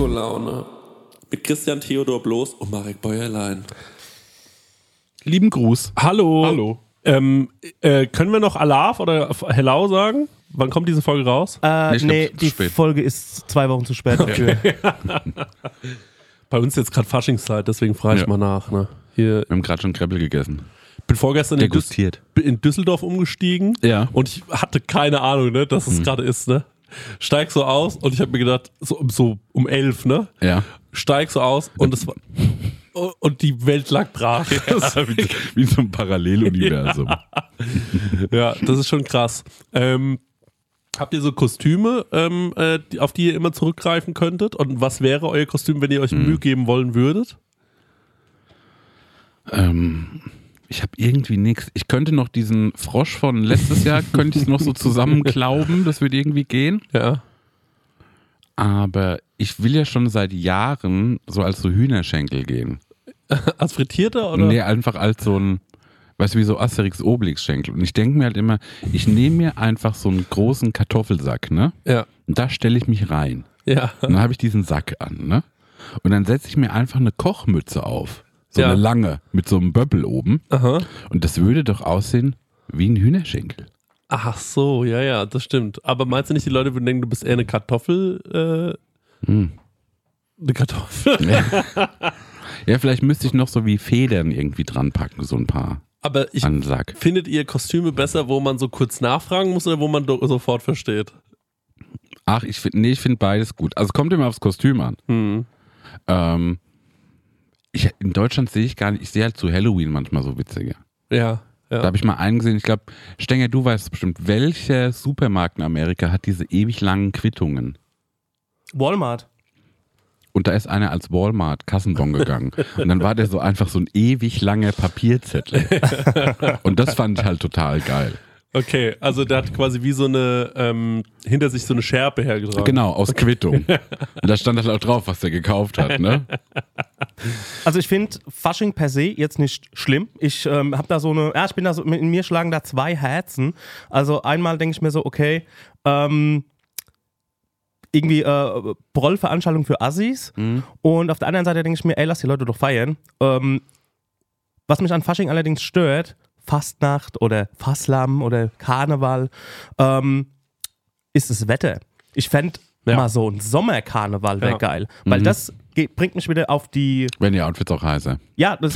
Disco-Laune. Mit Christian Theodor Bloß und Marek Bäuerlein. Lieben Gruß. Hallo. Hallo. Ähm, äh, können wir noch Alarv oder Hello sagen? Wann kommt diese Folge raus? Äh, ich glaub, nee, die spät. Folge ist zwei Wochen zu spät dafür. Bei uns jetzt gerade Faschingszeit, deswegen frage ich Ja. mal nach. Ne? Hier, Wir haben gerade schon Kreppel gegessen. bin vorgestern in, Düs Degustiert. in Düsseldorf umgestiegen Ja. und ich hatte keine Ahnung, ne, dass es Hm. gerade ist. Ne? Steig so aus und ich habe mir gedacht, so, um- so um elf, ne? Ja. Steig so aus und es war und die Welt lag brach. Das- wie, wie so ein Paralleluniversum. Ja, das ist schon krass. Ähm, habt ihr so Kostüme, ähm, äh, auf die ihr immer zurückgreifen könntet? Und was wäre euer Kostüm, wenn ihr euch Mühe geben wollen würdet? Ähm, ich habe irgendwie nichts. Ich könnte noch diesen Frosch von letztes Jahr, könnte ich es noch so zusammenklauben, das würde irgendwie gehen. Ja. Aber ich will ja schon seit Jahren so als so Hühnerschenkel gehen. Als frittierter oder? Nee, einfach als so ein, weißt du, wie so Asterix Obelix Schenkel. Und ich denke mir halt immer, ich nehme mir einfach so einen großen Kartoffelsack, ne? Ja. Und da stelle ich mich rein. Ja. Und dann habe ich diesen Sack an, ne? Und dann setze ich mir einfach eine Kochmütze auf. So Ja. eine lange, mit so einem Böppel oben. Aha. Und das würde doch aussehen wie ein Hühnerschenkel. Ach so, ja, ja, das stimmt. Aber meinst du nicht, die Leute würden denken, du bist eher eine Kartoffel? Äh, Hm. eine Kartoffel? Ja, vielleicht müsste ich noch so wie Federn irgendwie dran packen, so ein paar Aber ich, an den Sack. findet ihr Kostüme besser, wo man so kurz nachfragen muss oder wo man sofort versteht? Ach, ich finde, nee, ich finde beides gut. Also kommt immer aufs Kostüm an. Hm. Ähm, ich, in Deutschland sehe ich gar nicht, ich sehe halt zu Halloween manchmal so witzige. Ja. Da Ja. habe ich mal einen gesehen, ich glaube, Stenger, du weißt es bestimmt, welcher Supermarkt in Amerika hat diese ewig langen Quittungen? Walmart. Und da ist einer als Walmart Kassenbon gegangen. Und dann war der so einfach so ein ewig langer Papierzettel. Und das fand ich halt total geil. Okay, also der hat quasi wie so eine, ähm, hinter sich so eine Schärpe hergetragen. Genau, aus Quittung. Und da stand halt auch drauf, was der gekauft hat, ne? Also ich finde Fasching per se jetzt nicht schlimm. Ich ähm, habe da so eine, ja, ich bin da so, in mir schlagen da zwei Herzen. Also einmal denke ich mir so, okay, ähm, irgendwie äh, Brollveranstaltung für Assis. Und auf der anderen Seite denke ich mir, ey, lass die Leute doch feiern. Ähm, was mich an Fasching allerdings stört, Fastnacht oder Fasslam oder Karneval, ähm, ist das Wetter. Ich fände Ja. mal so ein Sommerkarneval wäre Ja. geil. Weil Mhm. das geht, bringt mich wieder auf die Wenn die Outfits auch heißer. ja, das.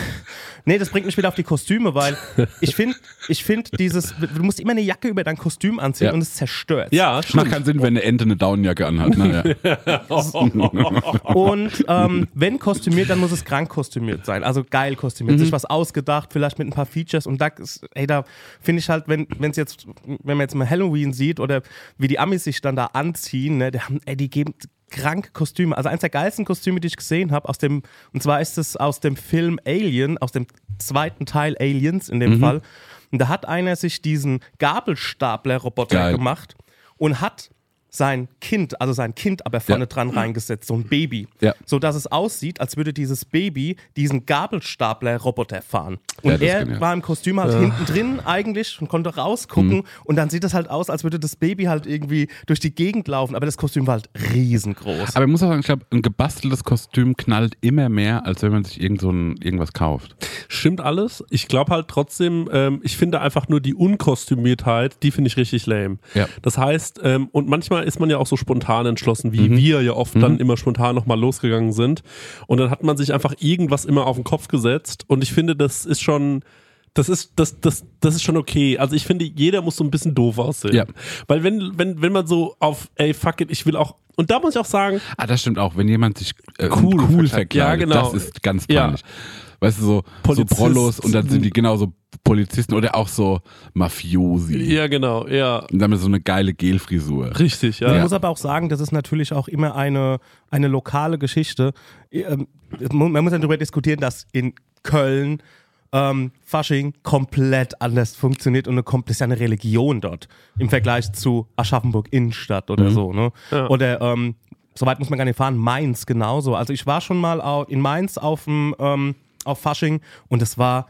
nee, das bringt mich wieder auf die Kostüme, weil ich finde, ich finde dieses, du musst immer eine Jacke über dein Kostüm anziehen Ja. und es zerstört. Ja, Macht stimmt. keinen Sinn, wenn eine Ente eine Daunenjacke anhat. Ne? Ja. Und ähm, wenn kostümiert, dann muss es krank kostümiert sein. Also geil kostümiert, sich was ausgedacht, vielleicht mit ein paar Features und da, ist- ey, da finde ich halt, wenn es jetzt, wenn man jetzt mal Halloween sieht oder wie die Amis sich dann da anziehen, ne, die, haben, ey, die geben krank Kostüme. Also eins der geilsten Kostüme, die ich gesehen habe, aus dem, und zwar ist es aus dem Film Alien, aus dem zweiten Teil Aliens in dem Fall. Und da hat einer sich diesen Gabelstapler-Roboter gemacht und hat sein Kind, also sein Kind aber vorne Ja. dran reingesetzt, so ein Baby. Ja. So dass es aussieht, als würde dieses Baby diesen Gabelstapler-Roboter fahren. Ja, Und das ist er war im Kostüm halt hinten drin eigentlich und konnte rausgucken. Und dann sieht es halt aus, als würde das Baby halt irgendwie durch die Gegend laufen. Aber das Kostüm war halt riesengroß. Aber ich muss auch sagen, ich glaube, ein gebasteltes Kostüm knallt immer mehr, als wenn man sich irgend so ein, irgendwas kauft. Stimmt alles. Ich glaube halt trotzdem, ähm, ich finde einfach nur die Unkostümiertheit, die finde ich richtig lame. Ja. Das heißt, ähm, und manchmal ist man ja auch so spontan entschlossen, wie Mhm. wir ja oft dann immer spontan nochmal losgegangen sind. Und dann hat man sich einfach irgendwas immer auf den Kopf gesetzt. Und ich finde, das ist schon. Das ist, das, das, das ist schon okay. Also ich finde, jeder muss so ein bisschen doof aussehen. Ja. Weil wenn, wenn, wenn man so auf, ey, fuck it, ich will auch, und da muss ich auch sagen, Ah, das stimmt auch. Wenn jemand sich äh, Cool cool, verkleidet. Ja, genau. das ist ganz Ja. Weißt du, so, so. Prollos und dann sind die genau so Polizisten oder auch so Mafiosi. ja genau, ja, Und dann mit so eine geile Gelfrisur. richtig, ja. Ich muss aber auch sagen, das ist natürlich auch immer eine, eine lokale Geschichte. Ähm, Man muss ja darüber diskutieren, dass in Köln ähm, Fasching komplett anders funktioniert und eine, das ist ja eine Religion dort im Vergleich zu Aschaffenburg Innenstadt oder so. Ne? Ja. Oder ähm, soweit muss man gar nicht fahren, Mainz genauso. Also ich war schon mal in Mainz auf dem ähm, auf Fasching und es war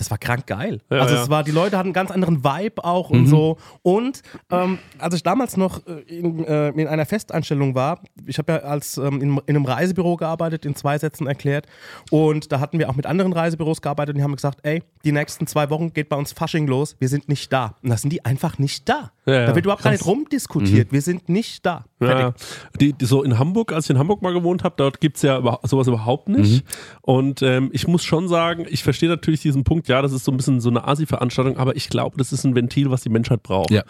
das war krank geil. Ja, also es war, die Leute hatten einen ganz anderen Vibe auch und so. Und ähm, als ich damals noch äh, in, äh, in einer Festeinstellung war, ich habe ja als ähm, in, in einem Reisebüro gearbeitet, in zwei Sätzen erklärt. Und da hatten wir auch mit anderen Reisebüros gearbeitet und die haben gesagt, ey, die nächsten zwei Wochen geht bei uns Fasching los, wir sind nicht da. Und da sind die einfach nicht da. Ja, da wird überhaupt gar nicht rumdiskutiert. Wir sind nicht da. Ja, die, die, so in Hamburg, als ich in Hamburg mal gewohnt habe, dort gibt's ja über, sowas überhaupt nicht. Und ähm, ich muss schon sagen, ich verstehe natürlich diesen Punkt, ja, das ist so ein bisschen so eine Asi-Veranstaltung, aber ich glaube, das ist ein Ventil, was die Menschheit braucht. Ja.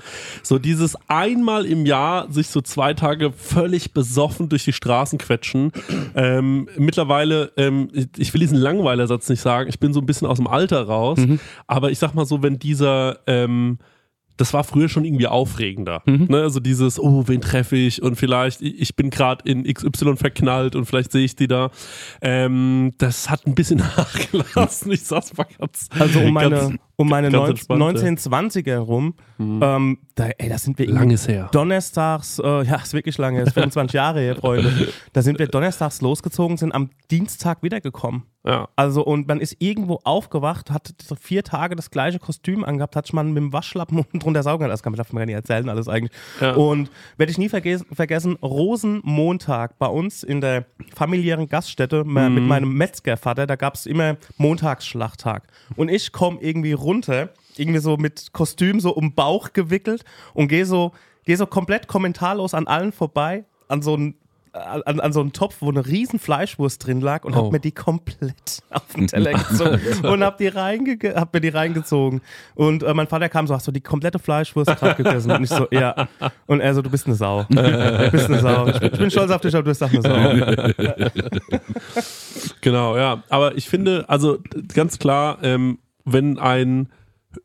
So dieses einmal im Jahr sich so zwei Tage völlig besoffen durch die Straßen quetschen. Ähm, mittlerweile, ähm, ich- will diesen Langweilersatz nicht sagen, ich bin so ein bisschen aus dem Alter raus, aber ich sag mal so, wenn dieser ähm, das war früher schon irgendwie aufregender. Ne? Also dieses, oh, wen treffe ich und vielleicht, ich bin gerade in XY verknallt und vielleicht sehe ich die da. Ähm, das hat ein bisschen nachgelassen. Ich sag's mal ganz. Also um meine, um meine ganz 19, entspannt, ja. 1920er rum, ähm, da, ey, da sind wir Langes her. donnerstags, äh, ja, ist wirklich lange, ist 25 Jahre her, Freunde. Da sind wir donnerstags losgezogen, sind am Dienstag wiedergekommen. Ja. Also, und man ist irgendwo aufgewacht, hat so vier Tage das gleiche Kostüm angehabt, hat man mit dem Waschlappen unten drunter saugen lassen. Das kann man darf man gar nicht erzählen, alles eigentlich. Ja. Und werde ich nie vergessen, vergessen, Rosenmontag bei uns in der familiären Gaststätte Mhm. mit meinem Metzgervater, da gab es immer Montagsschlachttag. Und ich komme irgendwie runter, irgendwie so mit Kostüm so um Bauch gewickelt und gehe so, geh so komplett kommentarlos an allen vorbei, an so einen an, an so einen Topf, wo eine riesen Fleischwurst drin lag und Oh. hab mir die komplett auf den Teller gezogen und hab, die reinge hab mir die reingezogen. Und äh, mein Vater kam so, hast du die komplette Fleischwurst gerade gegessen? Und ich so, ja. Und er so, du bist eine Sau. Du bist eine Sau. Ich bin, ich bin stolz auf dich, aber du bist auch eine Sau. Genau, ja. Aber ich finde, also ganz klar, ähm, wenn ein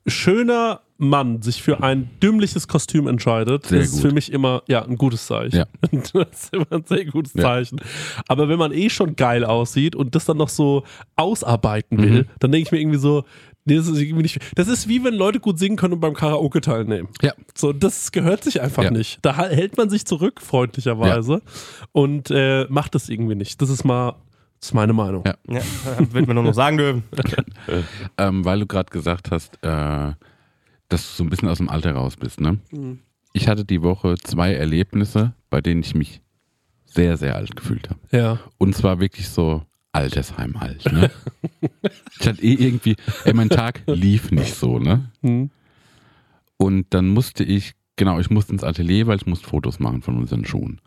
schöner Mann sich für ein dümmliches Kostüm entscheidet, Sehr ist gut. für mich immer ja ein gutes Zeichen. Ja. Das ist immer ein sehr gutes Ja. Zeichen. Aber wenn man eh schon geil aussieht und das dann noch so ausarbeiten will, Mhm. dann denke ich mir irgendwie so, nee, das ist irgendwie nicht. Das ist wie wenn Leute gut singen können und beim Karaoke teilnehmen. Ja. So, das gehört sich einfach Ja. nicht. Da hält man sich zurück, freundlicherweise, und äh, macht das irgendwie nicht. Das ist mal, das ist meine Meinung. Ja. Ja, wird mir nur noch sagen dürfen. Ähm, weil du gerade gesagt hast, äh, dass du so ein bisschen aus dem Alter raus bist, ne? Ich hatte die Woche zwei Erlebnisse, bei denen ich mich sehr, sehr alt gefühlt habe. Ja. Und zwar wirklich so Altersheim alt, ne? ich hatte eh irgendwie, ey, mein Tag lief nicht so, ne? Hm. Und dann musste ich, genau, ich musste ins Atelier, weil ich musste Fotos machen von unseren Schuhen.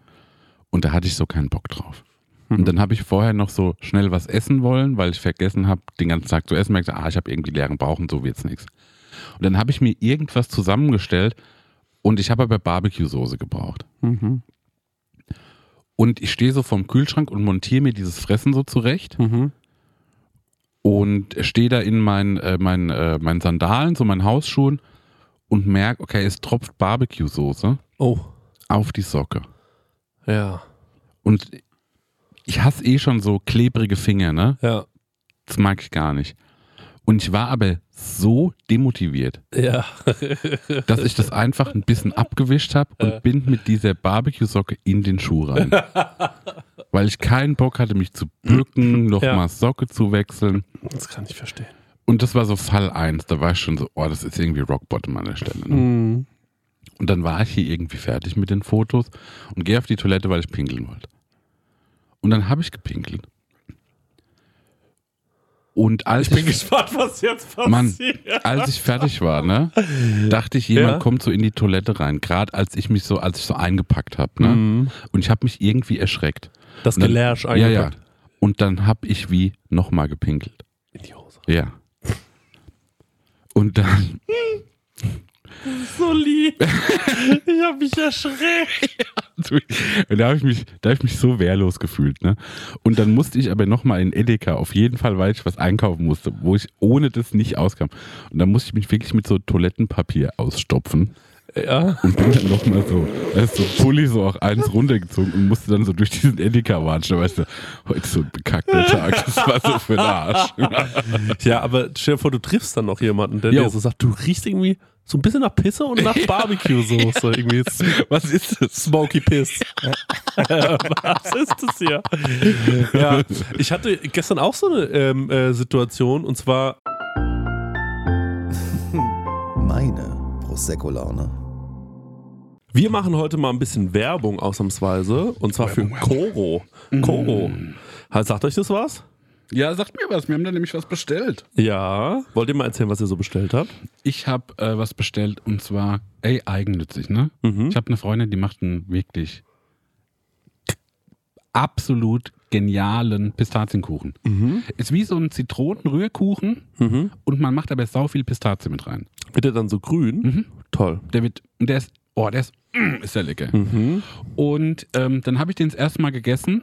Und da hatte ich so keinen Bock drauf. Und dann habe ich vorher noch so schnell was essen wollen, weil ich vergessen habe, den ganzen Tag zu essen. Merkte, ah, ich habe irgendwie leeren Bauch und so wird's nichts. Und dann habe ich mir irgendwas zusammengestellt und ich habe aber Barbecue-Soße gebraucht. Mhm. Und ich stehe so vorm Kühlschrank und montiere mir dieses Fressen so zurecht Mhm. und stehe da in meinen, äh, meinen, äh, meinen Sandalen, so meinen Hausschuhen und merke, okay, es tropft Barbecue-Soße Oh, auf die Socke. ja. Und ich hasse eh schon so klebrige Finger, ne? Ja. Das mag ich gar nicht. Und ich war aber so demotiviert, Ja. dass ich das einfach ein bisschen abgewischt habe und bin mit dieser Barbecue-Socke in den Schuh rein. Weil ich keinen Bock hatte, mich zu bücken, nochmal Ja. Socke zu wechseln. Das kann ich verstehen. Und das war so Fall 1. Da war ich schon so, oh, das ist irgendwie Rockbottom an der Stelle. Ne? Mhm. Und dann war ich hier irgendwie fertig mit den Fotos und gehe auf die Toilette, weil ich pinkeln wollte. Und dann habe ich gepinkelt. Und als Ich bin gespannt, was jetzt passiert. Mann, als ich fertig war, ne, dachte ich, jemand Ja. kommt so in die Toilette rein. Gerade als ich mich so, als ich so eingepackt habe, ne, Mhm. und ich habe mich irgendwie erschreckt. Das dann- Gelärsch Ja, ja. eingepackt. Und dann habe ich wie nochmal gepinkelt. In die Hose. Ja. Und dann, So lieb. Ich hab mich erschreckt. da habe ich mich, da habe ich mich so wehrlos gefühlt, ne. Und dann musste ich aber nochmal in Edeka, auf jeden Fall, weil ich was einkaufen musste, wo ich ohne das nicht auskam. Und dann musste ich mich wirklich mit so Toilettenpapier ausstopfen. Ja. Und bin dann nochmal so, da ist so Pulli so auch eins runtergezogen und musste dann so durch diesen Edeka watschen. Weißt du, heute ist so ein bekackter Tag. Das war so für den Arsch. Ja, aber stell dir vor, du triffst dann noch jemanden, der Jo. dir so sagt, du riechst irgendwie so ein bisschen nach Pisse und nach Barbecue-Soße. Irgendwie Was ist das? Smoky Piss. Was ist das hier? Ja, ich hatte gestern auch so eine ähm, äh, Situation und zwar Meine Prosecco-Laune. Wir machen heute mal ein bisschen Werbung ausnahmsweise und zwar für Koro. Koro. Sagt euch das was? Ja, sagt mir was. Wir haben da nämlich was bestellt. Ja. Wollt ihr mal erzählen, was ihr so bestellt habt? Ich habe äh, was bestellt und zwar, ey, eigennützig, ne? Mhm. Ich habe eine Freundin, die macht einen wirklich absolut genialen Pistazienkuchen. Mhm. Ist wie so ein Zitronenrührkuchen und man macht aber sau viel Pistazie mit rein. Wird der dann so grün? Toll. Der wird, und der ist, oh, der ist, mm, ist der lecker. Mhm. Und ähm, dann habe ich den das erste Mal gegessen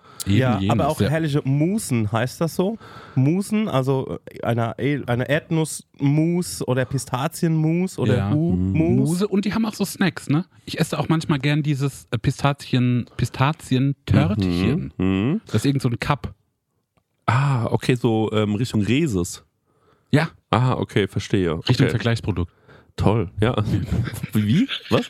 Eben ja, jenes, aber auch ja. herrliche Musen, heißt das so? Musen, also äh, eine, eine Erdnussmus oder Pistazienmus oder Ja. Hu-Mus. Muse und die haben auch so Snacks, ne? Ich esse auch manchmal gern dieses äh, Pistazien, Pistazien-Törtchen. Mhm. Das ist irgend so ein Cup. Ah, okay, so ähm, Richtung Reses. Ja, Ah, okay, verstehe. Richtung okay. Vergleichsprodukt. Toll, ja. Wie? Was?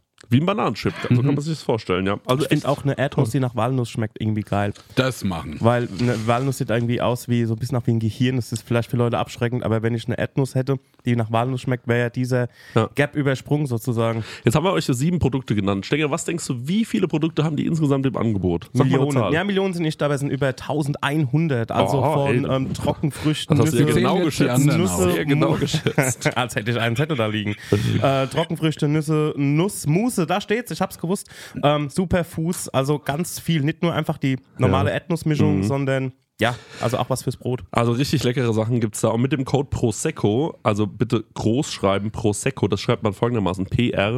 Wie ein Bananenchip. So kann man sich das vorstellen, ja. Also Ich finde auch eine Erdnuss, die nach Walnuss schmeckt, irgendwie geil. Das machen. Weil eine Walnuss sieht irgendwie aus wie so ein bisschen nach wie ein Gehirn. Das ist vielleicht für Leute abschreckend, aber wenn ich eine Erdnuss hätte, die nach Walnuss schmeckt, wäre ja dieser Ja. Gap übersprungen sozusagen. Jetzt haben wir euch so sieben Produkte genannt. Stenger, was denkst du, wie viele Produkte haben die insgesamt im Angebot? Sag Millionen. Ja, Millionen sind nicht, es sind über 1100. Also Oh, von ähm, Trockenfrüchten, Das hast du ja Nüsse, genau jetzt die geschätzt. Nüsse. Sehr genau geschätzt. Als hätte ich einen Zettel da liegen. äh, Trockenfrüchte, Nüsse, Nuss, Mousse, da steht's, ich hab's gewusst. Ähm, Superfuß, also ganz viel. Nicht nur einfach die normale Ja. Erdnussmischung, Mhm. ja, ja, also auch was fürs Brot. Also richtig leckere Sachen gibt es da. Und mit dem Code Prosecco, also bitte groß schreiben, Prosecco, das schreibt man folgendermaßen: P-R-O-S-E-C-C-O.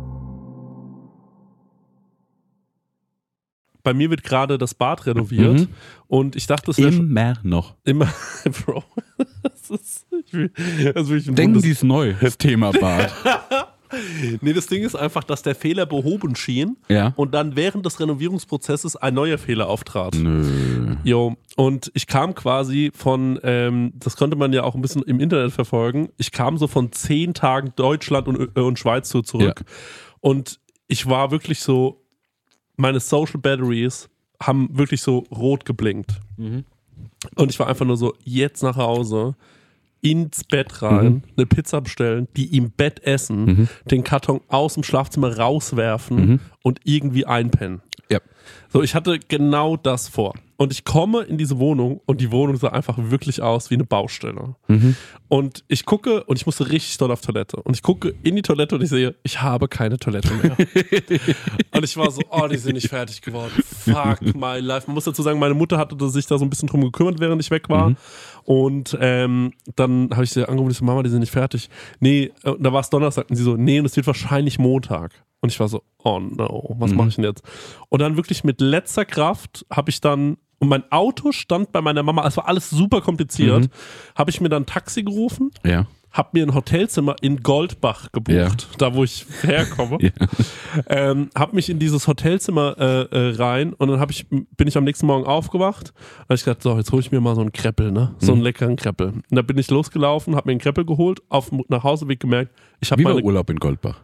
Bei mir wird gerade das Bad renoviert Mhm. und ich dachte, das wäre Immer noch. immer, Bro, das ist, ich will, das will ich Denken Bundes- Sie es neu, das Thema Bad. Nee, das Ding ist einfach, dass der Fehler behoben schien Ja. und dann während des Renovierungsprozesses ein neuer Fehler auftrat. Nö. Jo, und ich kam quasi von, ähm, das konnte man ja auch ein bisschen im Internet verfolgen, ich kam so von zehn Tagen Deutschland und, äh, und Schweiz so zurück. Und ich war wirklich so, meine Social Batteries haben wirklich so rot geblinkt. Und ich war einfach nur so, jetzt nach Hause, ins Bett rein, eine Pizza bestellen, die im Bett essen, den Karton aus dem Schlafzimmer rauswerfen und irgendwie einpennen. Ja. So, ich hatte genau das vor. Und ich komme in diese Wohnung und die Wohnung sah einfach wirklich aus wie eine Baustelle. Und ich gucke und ich musste richtig doll auf Toilette. Und ich gucke in die Toilette und ich sehe, ich habe keine Toilette mehr. und ich war so, oh, die sind nicht fertig geworden. Fuck my life. Man muss dazu sagen, meine Mutter hatte sich da so ein bisschen drum gekümmert, während ich weg war. Und ähm, dann habe ich sie angerufen und ich so, Mama, die sind nicht fertig. Nee, äh, da war es Donnerstag und sie so, nee, und es wird wahrscheinlich Montag. Und ich war so, oh no, was mache ich denn jetzt? Und dann wirklich mit letzter Kraft habe ich dann, und mein Auto stand bei meiner Mama, es war alles super kompliziert, habe ich mir dann ein Taxi gerufen, Ja. habe mir ein Hotelzimmer in Goldbach gebucht, Ja. da wo ich herkomme. Ja. ähm, habe mich in dieses Hotelzimmer äh, äh, rein und dann hab ich, bin ich am nächsten Morgen aufgewacht und hab ich gedacht, so, jetzt hole ich mir mal so einen Kreppel, ne? So Mhm. einen leckeren Kreppel. Und da bin ich losgelaufen, habe mir einen Kreppel geholt, auf dem Nachhauseweg gemerkt, ich habe meine... Urlaub in Goldbach?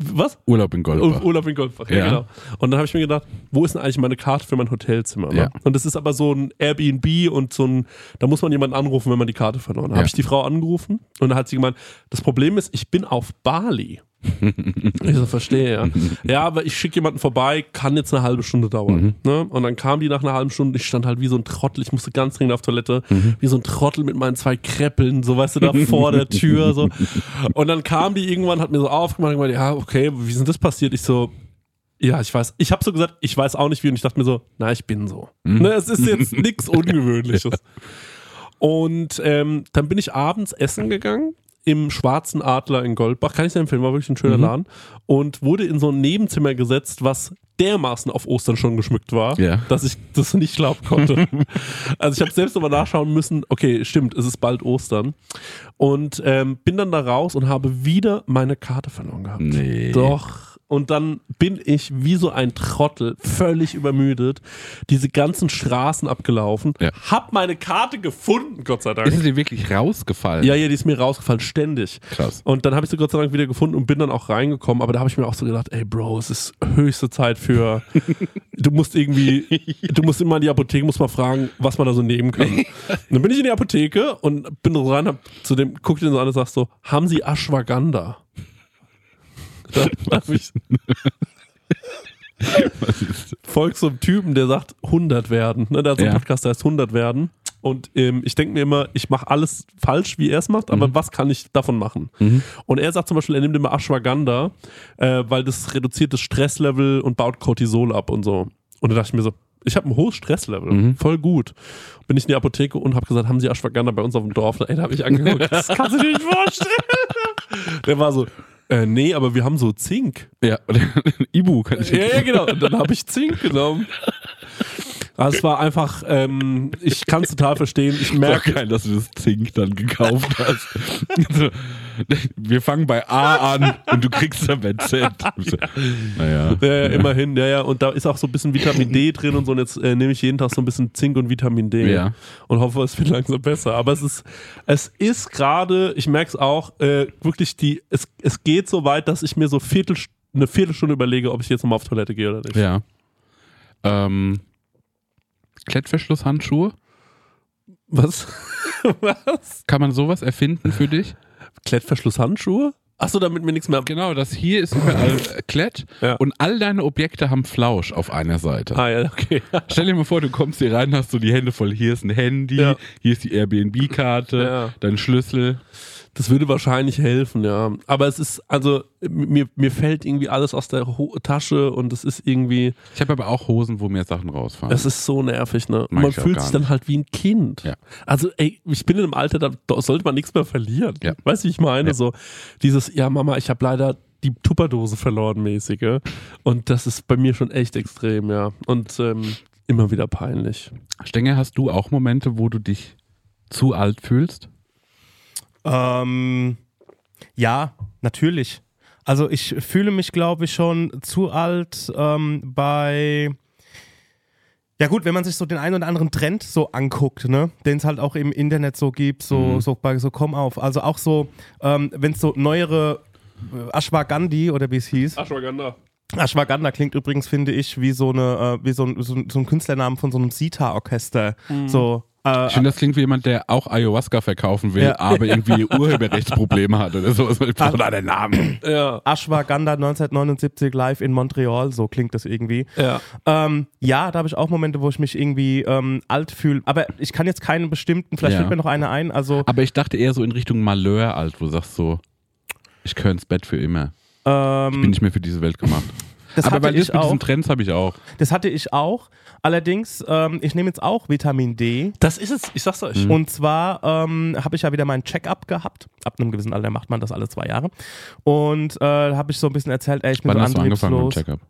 Was? Urlaub in Goldbach. Ur- Urlaub in Goldbach, ja, Ja. genau. Und dann habe ich mir gedacht, wo ist denn eigentlich meine Karte für mein Hotelzimmer? Ne? Ja. Und das ist aber so ein Airbnb und so ein, da muss man jemanden anrufen, wenn man die Karte verloren hat. Ja. Habe ich die Frau angerufen und dann hat sie gemeint, das Problem ist, ich bin auf Bali. Ich so, verstehe, ja. Ja, aber ich schicke jemanden vorbei, kann jetzt eine halbe Stunde dauern. Ne? Und dann kam die nach einer halben Stunde, ich stand halt wie so ein Trottel, ich musste ganz dringend auf Toilette, wie so ein Trottel mit meinen zwei Kreppeln, so weißt du, da vor der Tür. so. Und dann kam die irgendwann, hat mir so aufgemacht und gemeint, ja, okay, wie ist denn das passiert? Ich so, ja, ich weiß. Ich habe so gesagt, ich weiß auch nicht wie und ich dachte mir so, na, ich bin so. Ne, es ist jetzt nichts Ungewöhnliches. Und ähm, dann bin ich abends essen gegangen im Schwarzen Adler in Goldbach. Kann ich dir empfehlen, war wirklich ein schöner Laden. Und wurde in so ein Nebenzimmer gesetzt, was dermaßen auf Ostern schon geschmückt war, Ja. dass ich das nicht glauben konnte. also ich habe selbst nochmal nachschauen müssen, okay, stimmt, es ist bald Ostern. Und ähm, bin dann da raus und habe wieder meine Karte verloren gehabt. Nee. Doch. Und dann bin ich wie so ein Trottel, völlig übermüdet, diese ganzen Straßen abgelaufen, Ja. hab meine Karte gefunden, Gott sei Dank. Ist es dir wirklich rausgefallen? Ja, ja, die ist mir rausgefallen, ständig. Krass. Und dann habe ich sie Gott sei Dank wieder gefunden und bin dann auch reingekommen. Aber da habe ich mir auch so gedacht, ey Bro, es ist höchste Zeit für. du musst irgendwie, du musst immer in die Apotheke, musst mal fragen, was man da so nehmen kann. Und dann bin ich in die Apotheke und bin so rein, hab zu dem, guck den so an und sag so, haben Sie Ashwagandha? Dann hab ich folgt so einem Typen, der sagt 100 werden. Ne, der hat so einen Ja. Podcast, der heißt 100 werden. Und ähm, ich denke mir immer, ich mache alles falsch, wie er es macht, Mhm. aber was kann ich davon machen? Und er sagt zum Beispiel, er nimmt immer Ashwagandha, äh, weil das reduziert das Stresslevel und baut Cortisol ab und so. Und da dachte ich mir so, ich habe ein hohes Stresslevel, Mhm. voll gut. Bin ich in die Apotheke und habe gesagt, haben Sie Ashwagandha bei uns auf dem Dorf? Ey, da habe ich angeguckt, das kannst du dir nicht vorstellen. Der war so, äh, nee, aber wir haben so Zink. Ja, Ibu kann ich Ja, ja, genau. Und dann habe ich Zink genommen. Also es war einfach, ähm, ich kann es total verstehen. Ich merke, dass du das Zink dann gekauft hast. Wir fangen bei A an und du kriegst dann bei Z. Naja. ja, ja, immerhin, ja, ja. Und da ist auch so ein bisschen Vitamin D drin und so. Und jetzt äh, nehme ich jeden Tag so ein bisschen Zink und Vitamin D. Ja. Und hoffe, es wird langsam besser. Aber es ist, es ist gerade, ich merke es auch, äh, wirklich die, es, es geht so weit, dass ich mir so Viertel, eine Viertelstunde überlege, ob ich jetzt nochmal auf Toilette gehe oder nicht. Ja. Ähm, Klettverschlusshandschuhe? Was? Was? Kann man sowas erfinden für dich? Klettverschlusshandschuhe? Achso, damit mir nichts mehr. Genau, das hier ist überall äh, Klett Ja. und all deine Objekte haben Flausch auf einer Seite. Ah ja, okay. Stell dir mal vor, du kommst hier rein, hast so die Hände voll. Hier ist ein Handy, Ja. hier ist die Airbnb-Karte, dein Schlüssel. Das würde wahrscheinlich helfen, ja. Aber es ist, also, mir, mir fällt irgendwie alles aus der Ho Tasche und es ist irgendwie, Ich habe aber auch Hosen, wo mir Sachen rausfallen. es ist so nervig, ne? Und Mag man fühlt sich dann halt wie ein Kind. Ja. Also, ey, ich bin in einem Alter, da, da sollte man nichts mehr verlieren. Ja. Weißt du, wie ich meine? Ja. So, dieses, ja, Mama, ich habe leider die Tupperdose verloren mäßige. Und das ist bei mir schon echt extrem, ja. Und ähm, immer wieder peinlich. Stenger, hast du auch Momente, wo du dich zu alt fühlst? Ähm, ja, natürlich. Also ich fühle mich, glaube ich, schon zu alt ähm, bei. Ja gut, wenn man sich so den einen oder anderen Trend so anguckt, ne, den es halt auch im Internet so gibt, so, Mhm. so bei so komm auf. Also auch so, ähm, wenn es so neuere äh, Ashwagandhi oder wie es hieß. Ashwagandha. Ashwagandha klingt übrigens, finde ich, wie so eine, äh, wie so ein, so, ein- so ein Künstlernamen von so einem Sita-Orchester. So, äh, Ich finde, das klingt wie jemand, der auch Ayahuasca verkaufen will, Ja. aber irgendwie Urheberrechtsprobleme hat oder sowas. Oder der Name. Ja. Ashwagandha 1979 live in Montreal, so klingt das irgendwie. Ja. Ähm, ja, da habe ich auch Momente, wo ich mich irgendwie ähm, alt fühle. Aber ich kann jetzt keinen bestimmten, vielleicht Ja. fällt mir noch einer ein. Also, Aber ich dachte eher so in Richtung Malheur alt, wo du sagst so, ich gehöre ins Bett für immer. Ich bin ähm, nicht mehr für diese Welt gemacht. das, aber hatte bei ich das mit auch, diesen Trends habe ich auch. das hatte ich auch. Allerdings, ähm, ich nehme jetzt auch Vitamin D. Das ist es, ich sag's euch. Mhm. Und zwar ähm, habe ich ja wieder meinen Check-up gehabt. Ab einem gewissen Alter macht man das alle zwei Jahre. Und äh, habe ich so ein bisschen erzählt, ey, ich bin Wann so hast du angefangen mit dem. Checkup?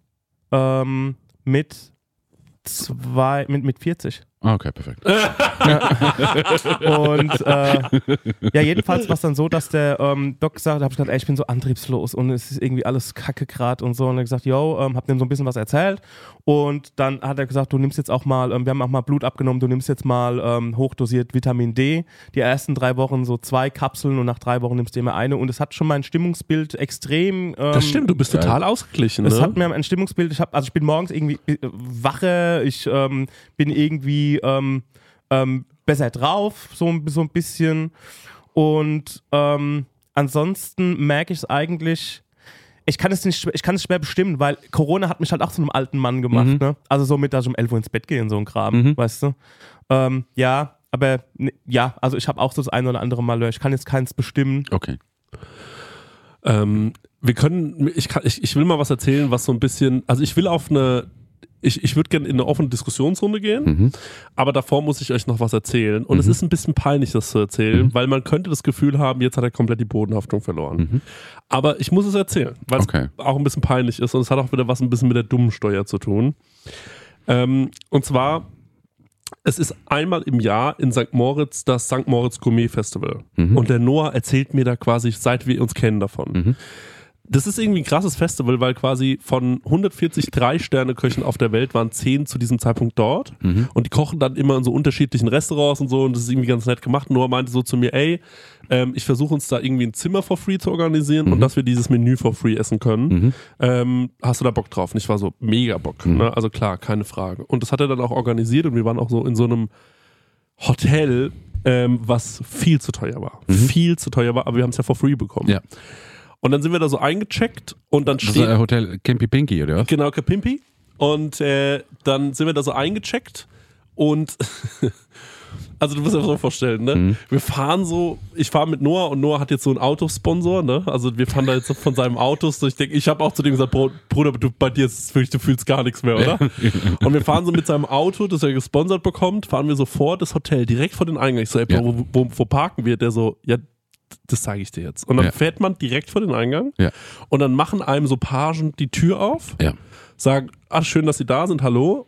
Ähm, mit zwei, mit, mit 40. Ah, okay, perfekt. Und äh, ja, jedenfalls war es dann so, dass der ähm, Doc gesagt, habe ich gesagt, ey, ich bin so antriebslos und es ist irgendwie alles kacke grad und so. Und er hat gesagt, yo, ähm, hab dem so ein bisschen was erzählt. Und dann hat er gesagt, du nimmst jetzt auch mal, ähm, wir haben auch mal Blut abgenommen, du nimmst jetzt mal ähm, hochdosiert Vitamin D. Die ersten drei Wochen so zwei Kapseln und nach drei Wochen nimmst du immer eine. Und es hat schon mein Stimmungsbild extrem. Ähm, Das stimmt, du bist geil. total ausgeglichen. es ne? hat mir ein Stimmungsbild, ich hab, also ich bin morgens irgendwie äh, wacher, ich ähm, bin irgendwie ähm, ähm, besser drauf, so, ein- so ein bisschen. Und ähm, ansonsten merke ich es eigentlich, ich kann es nicht, ich kann es schwer bestimmen, weil Corona hat mich halt auch zu einem alten Mann gemacht, Mhm. ne? Also so mit, dass ich um 11 Uhr ins Bett gehe und so ein Kram, Mhm. weißt du? Ähm, ja, aber ne, ja, also ich habe auch so das eine oder andere Mal, ich kann jetzt keins bestimmen. Okay. Ähm, wir können, ich, kann, ich, ich will mal was erzählen, was so ein bisschen, also ich will auf eine, ich, ich würde gerne in eine offene Diskussionsrunde gehen, Mhm. aber davor muss ich euch noch was erzählen. Und es ist ein bisschen peinlich, das zu erzählen, Mhm. weil man könnte das Gefühl haben, jetzt hat er komplett die Bodenhaftung verloren. Mhm. Aber ich muss es erzählen, weil Okay. es auch ein bisschen peinlich ist und es hat auch wieder was ein bisschen mit der dummen Steuer zu tun. Ähm, und zwar, es ist einmal im Jahr in St. Moritz das St. Moritz Gourmet Festival. Mhm. Und der Noah erzählt mir da quasi, seit wir uns kennen davon. Das ist irgendwie ein krasses Festival, weil quasi von 140 Drei-Sterne-Köchen auf der Welt waren 10 zu diesem Zeitpunkt dort. Mhm. Und die kochen dann immer in so unterschiedlichen Restaurants und so. Und das ist irgendwie ganz nett gemacht. Noah meinte so zu mir, ey, ähm, ich versuche uns da irgendwie ein Zimmer for free zu organisieren und Mhm. dass wir dieses Menü for free essen können. Mhm. Ähm, hast du da Bock drauf? Und ich war so, mega Bock. Mhm. Ne? Also klar, keine Frage. Und das hat er dann auch organisiert und wir waren auch so in so einem Hotel, ähm, was viel zu teuer war. Mhm. Viel zu teuer war, aber wir haben es ja for free bekommen. Ja. Und dann sind wir da so eingecheckt und dann Das steht. ist, äh, Hotel Campy Pinky, oder was? Genau, Kapimpi. Und äh, dann sind wir da so eingecheckt und also du musst dir das so vorstellen, ne? Mhm. Wir fahren so, ich fahre mit Noah und Noah hat jetzt so einen Autosponsor, ne? Also wir fahren da jetzt so von seinem Auto, so ich denke, ich habe auch zu dem gesagt, Bruder, du, bei dir ist es wirklich, du fühlst gar nichts mehr, oder? und wir fahren so mit seinem Auto, das er gesponsert bekommt, fahren wir so vor das Hotel, direkt vor den Eingang. Ich so, ey, Ja. wo, wo, wo parken wir? Der so, ja, das zeige ich dir jetzt. Und dann Ja. fährt man direkt vor den Eingang Ja. und dann machen einem so Pagen die Tür auf Ja. sagen, ach schön, dass Sie da sind, hallo,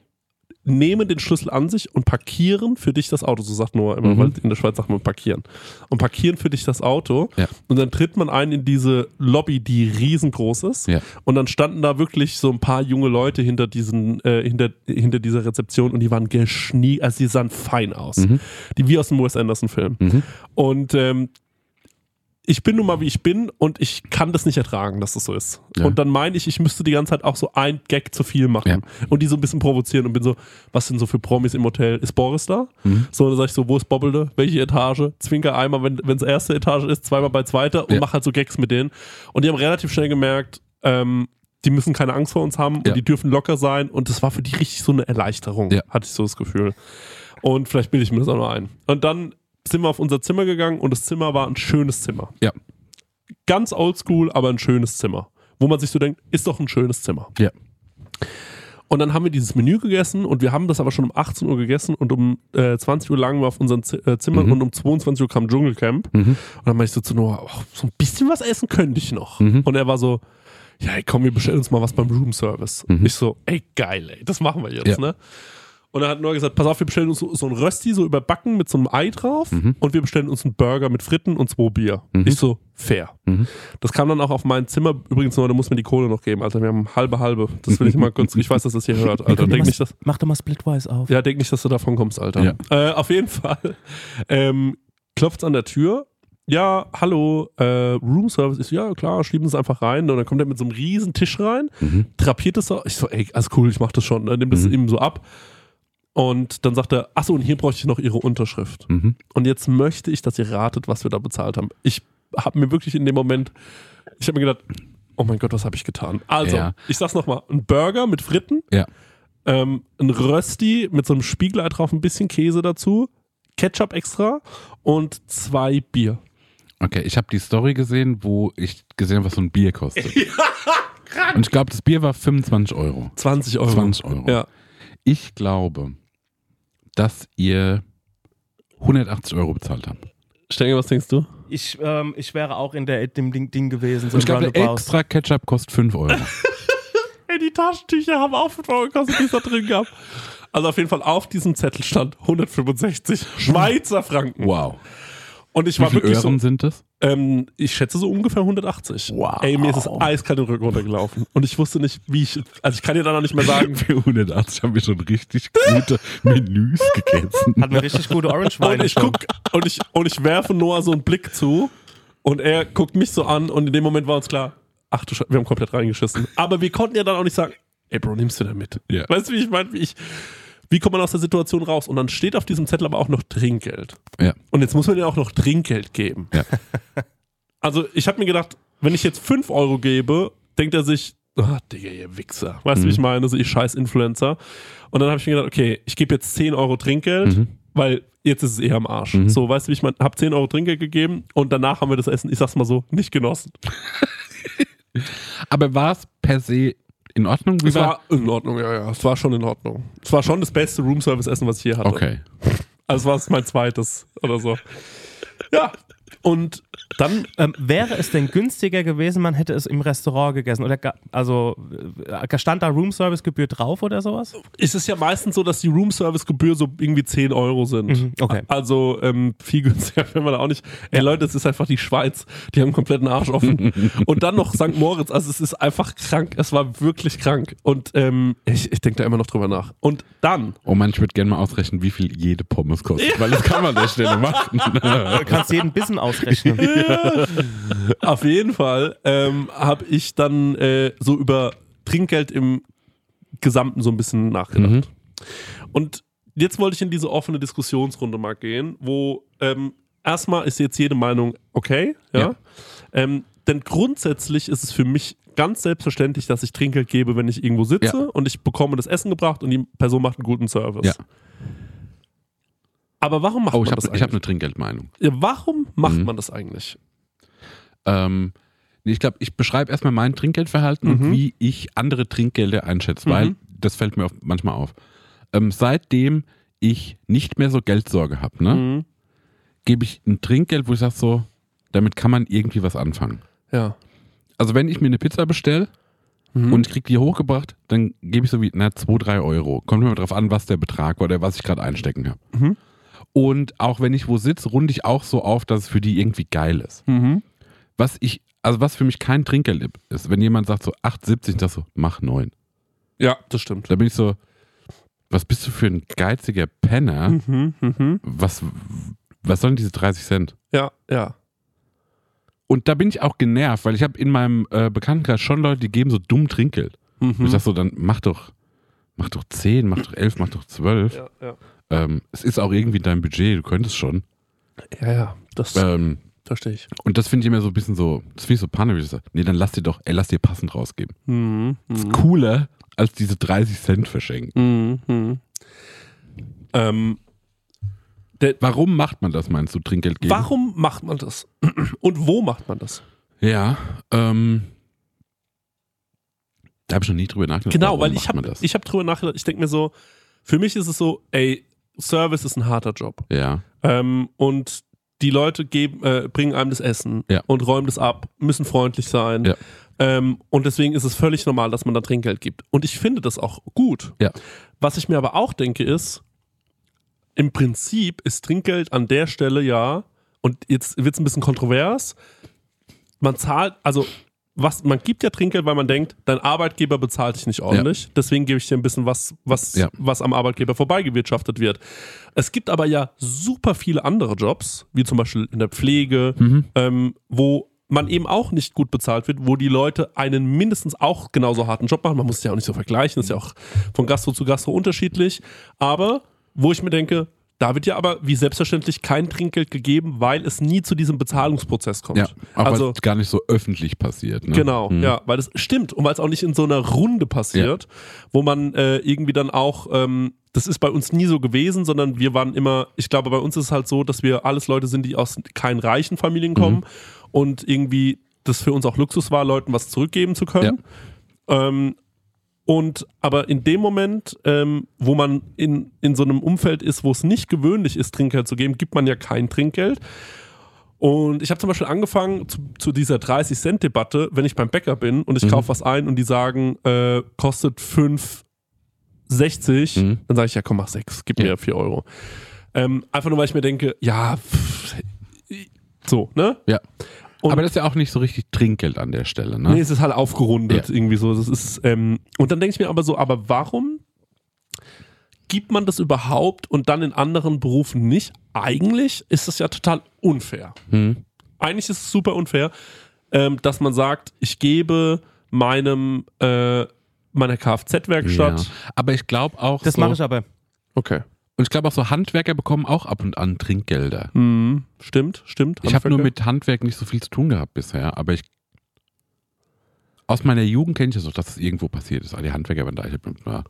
nehmen den Schlüssel an sich und parkieren für dich das Auto, so sagt Noah immer, Mhm. weil in der Schweiz sagt man parkieren. Und parkieren für dich das Auto Ja. und dann tritt man ein in diese Lobby, die riesengroß ist Ja. und dann standen da wirklich so ein paar junge Leute hinter diesen, äh, hinter, hinter dieser Rezeption und die waren geschnie, also die sahen fein aus. Mhm. Die wie aus dem Wes Anderson Film. Mhm. Und ähm, ich bin nun mal wie ich bin und ich kann das nicht ertragen, dass das so ist. Ja. Und dann meine ich, ich müsste die ganze Zeit auch so ein Gag zu viel machen Ja. und die so ein bisschen provozieren und bin so, was sind so für Promis im Hotel? Ist Boris da? Mhm. So, dann sag ich so, wo ist Bobblede? Welche Etage? Zwinker einmal, wenn es erste Etage ist, zweimal bei zweiter und Ja. mach halt so Gags mit denen. Und die haben relativ schnell gemerkt, ähm, die müssen keine Angst vor uns haben und die dürfen locker sein. Und das war für die richtig so eine Erleichterung, Ja. hatte ich so das Gefühl. Und vielleicht bilde ich mir das auch noch ein. Und dann sind wir auf unser Zimmer gegangen und das Zimmer war ein schönes Zimmer. Ja. Ganz oldschool, aber ein schönes Zimmer. Wo man sich so denkt, ist doch ein schönes Zimmer. Ja. Und dann haben wir dieses Menü gegessen und wir haben das aber schon um 18 Uhr gegessen und um äh, 20 Uhr lagen wir auf unseren Z äh, Zimmern Mhm. und um 22 Uhr kam Dschungelcamp. Mhm. Und dann meinte ich so zu Noah, oh, so ein bisschen was essen könnte ich noch. Mhm. Und er war so, ja, ey, komm, wir bestellen uns mal was beim Roomservice. Mhm. Ich so, ey, geil, ey, das machen wir jetzt, Ja. ne? Und dann hat Noah gesagt, pass auf, wir bestellen uns so, so ein Rösti, so überbacken mit so einem Ei drauf Mhm. und wir bestellen uns einen Burger mit Fritten und zwei Bier. Mhm. Ich so, fair. Mhm. Das kam dann auch auf mein Zimmer. Übrigens, Noah, du musst mir die Kohle noch geben, Alter. Wir haben halbe, halbe. Das will ich mal kurz, ich weiß, dass das hier hört, Alter. Denk nicht, dass, Mach doch mal Splitwise auf. ja, denk nicht, dass du davon kommst, Alter. Ja. Äh, auf jeden Fall ähm, klopft's an der Tür. Ja, hallo, äh, Roomservice. Ich so, ja, klar, schieben Sie es einfach rein. Und dann kommt er mit so einem riesen Tisch rein, Mhm. drapiert es so. Ich so, ey, alles cool, ich mach das schon. Dann nimmt das Mhm. ihm so ab. Und dann sagt er, achso, und hier bräuchte ich noch Ihre Unterschrift. Mhm. Und jetzt möchte ich, dass ihr ratet, was wir da bezahlt haben. Ich habe mir wirklich in dem Moment, ich habe mir gedacht, oh mein Gott, was habe ich getan? Also, Ja. ich sag's nochmal, ein Burger mit Fritten, Ja. ähm, ein Rösti mit so einem Spiegelei drauf, ein bisschen Käse dazu, Ketchup extra und zwei Bier. Okay, ich habe die Story gesehen, wo ich gesehen habe, was so ein Bier kostet. Und ich glaube, das Bier war 25 Euro. 20 Euro. 20 Euro. Ja. Ich glaube, dass ihr 180 Euro bezahlt habt. Stenge, was denkst du? Ich, ähm, ich wäre auch in der, dem Ding, Ding gewesen. So ich glaube, extra Ketchup kostet 5 Euro. Ey, die Taschentücher haben auch 5 Euro gekostet, die es da drin gab. Also auf jeden Fall auf diesem Zettel stand 165 Schweizer Franken. Wow. Und ich Wie war viele wirklich so, Öhren sind das? Ähm, ich schätze so ungefähr 180. Wow. Ey, mir ist es eiskalt den Rücken runtergelaufen. Und ich wusste nicht, wie ich. Also ich kann dir dann noch nicht mehr sagen. Für 180 haben wir schon richtig gute Menüs gegessen. Hatten wir richtig gute Orange Weine. Und ich guck und ich, und ich werfe Noah so einen Blick zu und er guckt mich so an und in dem Moment war uns klar, ach du Scheiße, wir haben komplett reingeschissen. Aber wir konnten ja dann auch nicht sagen, ey Bro, nimmst du da mit? Ja. Weißt du, wie ich meine? Wie, ich, wie kommt man aus der Situation raus? Und dann steht auf diesem Zettel aber auch noch Trinkgeld. Ja. Und jetzt muss man dir auch noch Trinkgeld geben. Ja. Also ich habe mir gedacht, wenn ich jetzt 5 Euro gebe, denkt er sich, ah, Digga, ihr Wichser. Weißt du, Mhm. wie ich meine? So, ihr scheiß Influencer. Und dann habe ich mir gedacht, okay, ich gebe jetzt 10 Euro Trinkgeld, Mhm. weil jetzt ist es eher am Arsch. Mhm. So, weißt du, wie ich meine? Hab 10 Euro Trinkgeld gegeben und danach haben wir das Essen, ich sag's mal so, nicht genossen. Aber war es per se in Ordnung? Wie Es war in Ordnung, ja, ja. Es war schon in Ordnung. Es war schon das beste Roomservice-Essen, was ich je hatte. Okay. Also war es mein zweites oder so. Ja. Und dann Ähm, wäre es denn günstiger gewesen, man hätte es im Restaurant gegessen? Oder ga, also äh, stand da Roomservice-Gebühr drauf oder sowas? ist es ja meistens so, dass die Roomservice-Gebühr so irgendwie 10 Euro sind. Mhm, okay. Also ähm, viel günstiger können wir da auch nicht. Ey Leute, es ist einfach die Schweiz. Die haben einen kompletten Arsch offen. Und dann noch St. Moritz. Also es ist einfach krank. Es war wirklich krank. Und ähm, ich, ich denke da immer noch drüber nach. Und dann, Oh Mann, ich würde gerne mal ausrechnen, wie viel jede Pommes kostet. Weil das kann man an der Stelle machen. Du kannst jeden Bissen ausrechnen. auf jeden Fall, ähm, habe ich dann äh, so über Trinkgeld im Gesamten so ein bisschen nachgedacht. Mhm. Und jetzt wollte ich in diese offene Diskussionsrunde mal gehen, wo ähm, erstmal ist jetzt jede Meinung okay, ja. Ja. Ähm, denn grundsätzlich ist es für mich ganz selbstverständlich, dass ich Trinkgeld gebe, wenn ich irgendwo sitze Ja. und ich bekomme das Essen gebracht und die Person macht einen guten Service. Ja. Aber warum macht Oh, ich man habe das ich hab eigentlich? eine Trinkgeldmeinung. ja, warum macht Mhm. man das eigentlich? Ähm, ich glaube, ich beschreibe erstmal mein Trinkgeldverhalten Mhm. und wie ich andere Trinkgelder einschätze, weil Mhm. das fällt mir auf, manchmal auf. Ähm, seitdem ich nicht mehr so Geldsorge habe, ne, Mhm. gebe ich ein Trinkgeld, wo ich sage so, damit kann man irgendwie was anfangen. Ja. Also wenn ich mir eine Pizza bestelle Mhm. und ich kriege die hochgebracht, dann gebe ich so wie, na, 2, 3 Euro. Kommt immer drauf an, was der Betrag war oder was ich gerade einstecken habe. Mhm. Und auch wenn ich wo sitze, runde ich auch so auf, dass es für die irgendwie geil ist. Mhm. Was ich, also was für mich kein Trinkgeld ist, wenn jemand sagt so 8,70, das so, mach 9. Ja, das stimmt. Da bin ich so, was bist du für ein geiziger Penner? Mhm. Mhm. Was, was sollen diese 30 Cent? Ja, ja. Und da bin ich auch genervt, weil ich habe in meinem äh, Bekanntenkreis schon Leute, die geben so dumm Trinkgeld. Mhm. Und ich sag so, dann mach doch, mach doch 10, mach doch 11, mach doch 12. ja, ja. Ähm, es ist auch irgendwie dein Budget, du könntest schon. ja, ja, das Ähm, verstehe ich. und das finde ich immer so ein bisschen so, das finde ich so panisch. Nee, dann lass dir doch, ey, lass dir passend rausgeben. Mhm. Das ist cooler, als diese 30 Cent verschenken. Mhm. Mhm. Ähm, Warum macht man das, meinst du, Trinkgeld geben? warum macht man das? Und wo macht man das? Ja, ähm, Da habe ich noch nie drüber nachgedacht. Genau, weil ich habe hab drüber nachgedacht, ich denke mir so, für mich ist es so, ey, Service ist ein harter Job. ja, Ähm, und die Leute geben, äh, bringen einem das Essen Ja. und räumen das ab, müssen freundlich sein. Ja. Ähm, und deswegen ist es völlig normal, dass man da Trinkgeld gibt. Und ich finde das auch gut. Ja. Was ich mir aber auch denke ist, im Prinzip ist Trinkgeld an der Stelle ja, und jetzt wird es ein bisschen kontrovers, man zahlt, also was, man gibt ja Trinkgeld, weil man denkt, dein Arbeitgeber bezahlt dich nicht ordentlich, deswegen gebe ich dir ein bisschen was, was, Ja. was am Arbeitgeber vorbeigewirtschaftet wird. Es gibt aber ja super viele andere Jobs, wie zum Beispiel in der Pflege, Mhm. ähm, wo man eben auch nicht gut bezahlt wird, wo die Leute einen mindestens auch genauso harten Job machen. Man muss es ja auch nicht so vergleichen, ist ja auch von Gastro zu Gastro unterschiedlich. Aber wo ich mir denke, da wird ja aber wie selbstverständlich kein Trinkgeld gegeben, weil es nie zu diesem Bezahlungsprozess kommt. ja. Auch also gar nicht so öffentlich passiert. Ne? Genau, Mhm. ja, weil das stimmt und weil es auch nicht in so einer Runde passiert, wo man äh, irgendwie dann auch, ähm, das ist bei uns nie so gewesen, sondern wir waren immer, ich glaube, bei uns ist es halt so, dass wir alles Leute sind, die aus keinen reichen Familien kommen und irgendwie das für uns auch Luxus war, Leuten was zurückgeben zu können. Ähm, und aber in dem Moment, ähm, wo man in, in so einem Umfeld ist, wo es nicht gewöhnlich ist, Trinkgeld zu geben, gibt man ja kein Trinkgeld. Und ich habe zum Beispiel angefangen zu, zu dieser 30-Cent-Debatte, wenn ich beim Bäcker bin und ich Mhm. kaufe was ein und die sagen, äh, kostet 5,60, Mhm. dann sage ich, ja komm, mach 6, gib Ja. mir 4 Euro. Ähm, einfach nur, weil ich mir denke, ja, pff, so, ne? Ja. Und- Aber das ist ja auch nicht so richtig Trinkgeld an der Stelle. Ne? Nee, es ist halt aufgerundet Ja. irgendwie so. Das ist, ähm, und dann denke ich mir aber so, aber warum gibt man das überhaupt und dann in anderen Berufen nicht? Eigentlich ist das ja total unfair. Mhm. Eigentlich ist es super unfair, ähm, dass man sagt, ich gebe meinem äh, meiner Kfz-Werkstatt. Ja. Aber ich glaube auch. Das so, mache ich aber. Okay. Und ich glaube auch so Handwerker bekommen auch ab und an Trinkgelder. Mhm. Stimmt, stimmt. Ich habe nur mit Handwerk nicht so viel zu tun gehabt bisher, aber ich aus meiner Jugend kenne ich das auch, dass es irgendwo passiert ist. Ah, Die Handwerker waren da, ich hab, na,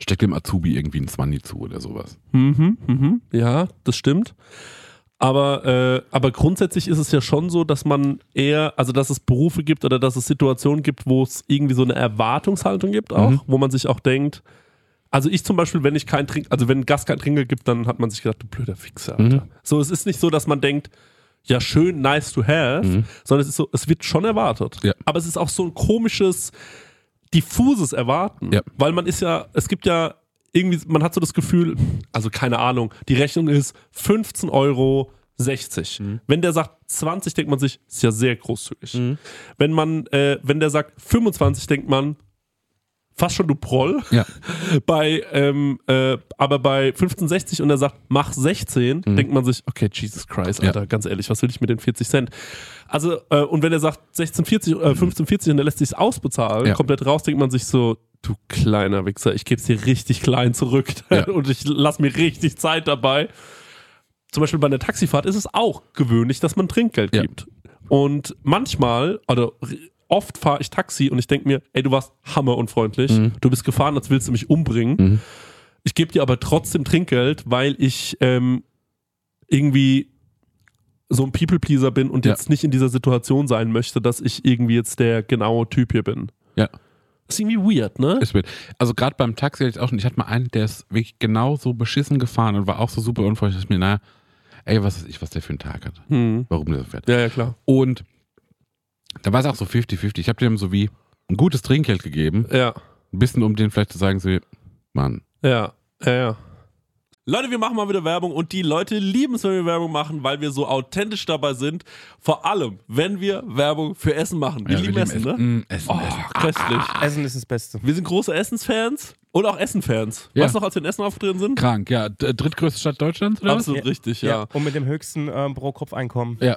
steckt dem Azubi irgendwie ein Zwanni zu oder sowas. Mhm, mhm. Ja, das stimmt. Aber, äh, aber grundsätzlich ist es ja schon so, dass man eher, also dass es Berufe gibt oder dass es Situationen gibt, wo es irgendwie so eine Erwartungshaltung gibt auch, Mhm. wo man sich auch denkt, also ich zum Beispiel, wenn ich kein Trink, also wenn ein Gast kein Trinkgeld gibt, dann hat man sich gedacht, du blöder Fixer, Alter. Mhm. So, es ist nicht so, dass man denkt, ja schön, nice to have, Mhm. sondern es ist so, es wird schon erwartet. Ja. Aber es ist auch so ein komisches, diffuses Erwarten. Ja. Weil man ist ja, es gibt ja irgendwie, man hat so das Gefühl, also keine Ahnung, die Rechnung ist 15 Euro 60. Mhm. Wenn der sagt 20, denkt man sich, ist ja sehr großzügig. Wenn man, äh, wenn der sagt 25, denkt man, fast schon du Proll. Ja. Bei, ähm, äh, aber bei 15,60 und er sagt, mach 16, denkt man sich, okay, Jesus Christ, Alter, ganz ehrlich, was will ich mit den 40 Cent? Also, äh, und wenn er sagt 16,40, äh, 15,40 und er lässt sich ausbezahlen, Ja. komplett raus, denkt man sich so, du kleiner Wichser, ich gebe es dir richtig klein zurück Ja. und ich lass mir richtig Zeit dabei. Zum Beispiel bei einer Taxifahrt ist es auch gewöhnlich, dass man Trinkgeld Ja. gibt. Und manchmal, oder oft fahre ich Taxi und ich denke mir, ey, du warst hammerunfreundlich, Mhm. du bist gefahren, als willst du mich umbringen. Mhm. Ich gebe dir aber trotzdem Trinkgeld, weil ich ähm, irgendwie so ein People-Pleaser bin und Ja. jetzt nicht in dieser Situation sein möchte, dass ich irgendwie jetzt der genaue Typ hier bin. Ja. ist irgendwie weird, ne? Ist weird. Also gerade beim Taxi hatte ich auch schon, ich hatte mal einen, der ist wirklich genau so beschissen gefahren und war auch so super unfreundlich, dass ich mir, naja, ey, was weiß ich, was der für einen Tag hat. Hm. Warum der so fährt. Ja, ja, klar. Und da war es auch so 50-50. Ich habe dem so wie ein gutes Trinkgeld gegeben, Ja. ein bisschen um den vielleicht zu sagen, so, Mann, Ja, ja, ja. Leute, wir machen mal wieder Werbung und die Leute lieben es, wenn wir Werbung machen, weil wir so authentisch dabei sind. Vor allem, wenn wir Werbung für Essen machen. Wir Ja, lieben wir Essen, lieben ne? Essen. Mm, Essen, oh, Essen. köstlich. Essen ist das Beste. Wir sind große Essensfans und auch Essenfans. Ja. Weißt du noch, als wir in Essen aufgetreten sind? krank, ja. Drittgrößte Stadt Deutschlands, oder? was? Absolut richtig, ja. Und mit dem höchsten ähm, Pro-Kopf-Einkommen. Ja.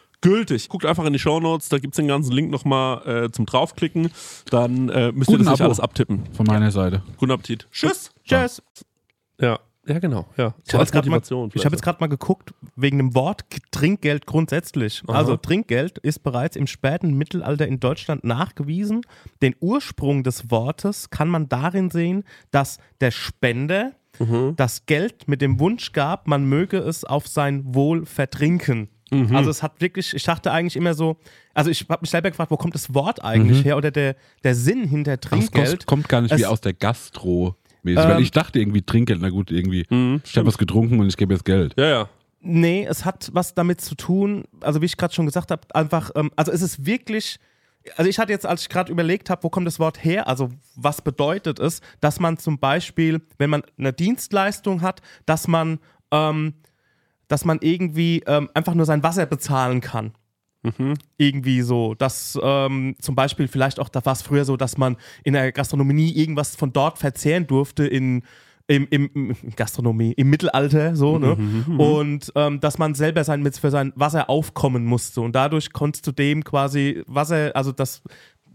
gültig. Guckt einfach in die Shownotes, da gibt's den ganzen Link nochmal äh, zum draufklicken. Dann äh, müsst ihr Guten das nicht Abo. alles abtippen. Von meiner Seite. Guten Appetit. Tschüss. Tschüss. Ja. Ja, genau. Ja. Ich habe jetzt gerade mal, hab mal geguckt, wegen dem Wort Trinkgeld grundsätzlich. Also Trinkgeld ist bereits im späten Mittelalter in Deutschland nachgewiesen. Den Ursprung des Wortes kann man darin sehen, dass der Spender das Geld mit dem Wunsch gab, man möge es auf sein Wohl vertrinken. Also es hat wirklich, ich dachte eigentlich immer so, also ich habe mich selber gefragt, wo kommt das Wort eigentlich her oder der, der Sinn hinter Das Trinkgeld. kommt gar nicht wie Es- aus der Gastro. Weil Ähm, ich dachte irgendwie Trinkgeld, na gut, irgendwie. ich habe was getrunken und ich gebe jetzt Geld. Ja, ja. Nee, es hat was damit zu tun, also wie ich gerade schon gesagt habe, einfach, ähm, also es ist wirklich, also ich hatte jetzt, als ich gerade überlegt habe, wo kommt das Wort her, also was bedeutet es, dass man zum Beispiel, wenn man eine Dienstleistung hat, dass man, ähm, dass man irgendwie ähm, einfach nur sein Wasser bezahlen kann. Irgendwie so, dass ähm, zum Beispiel vielleicht auch, da war es früher so, dass man in der Gastronomie irgendwas von dort verzehren durfte in im, im, Gastronomie, im Mittelalter so, ne? Und ähm, dass man selber sein, mit, für sein Wasser aufkommen musste. Und dadurch konntest du dem quasi Wasser, also das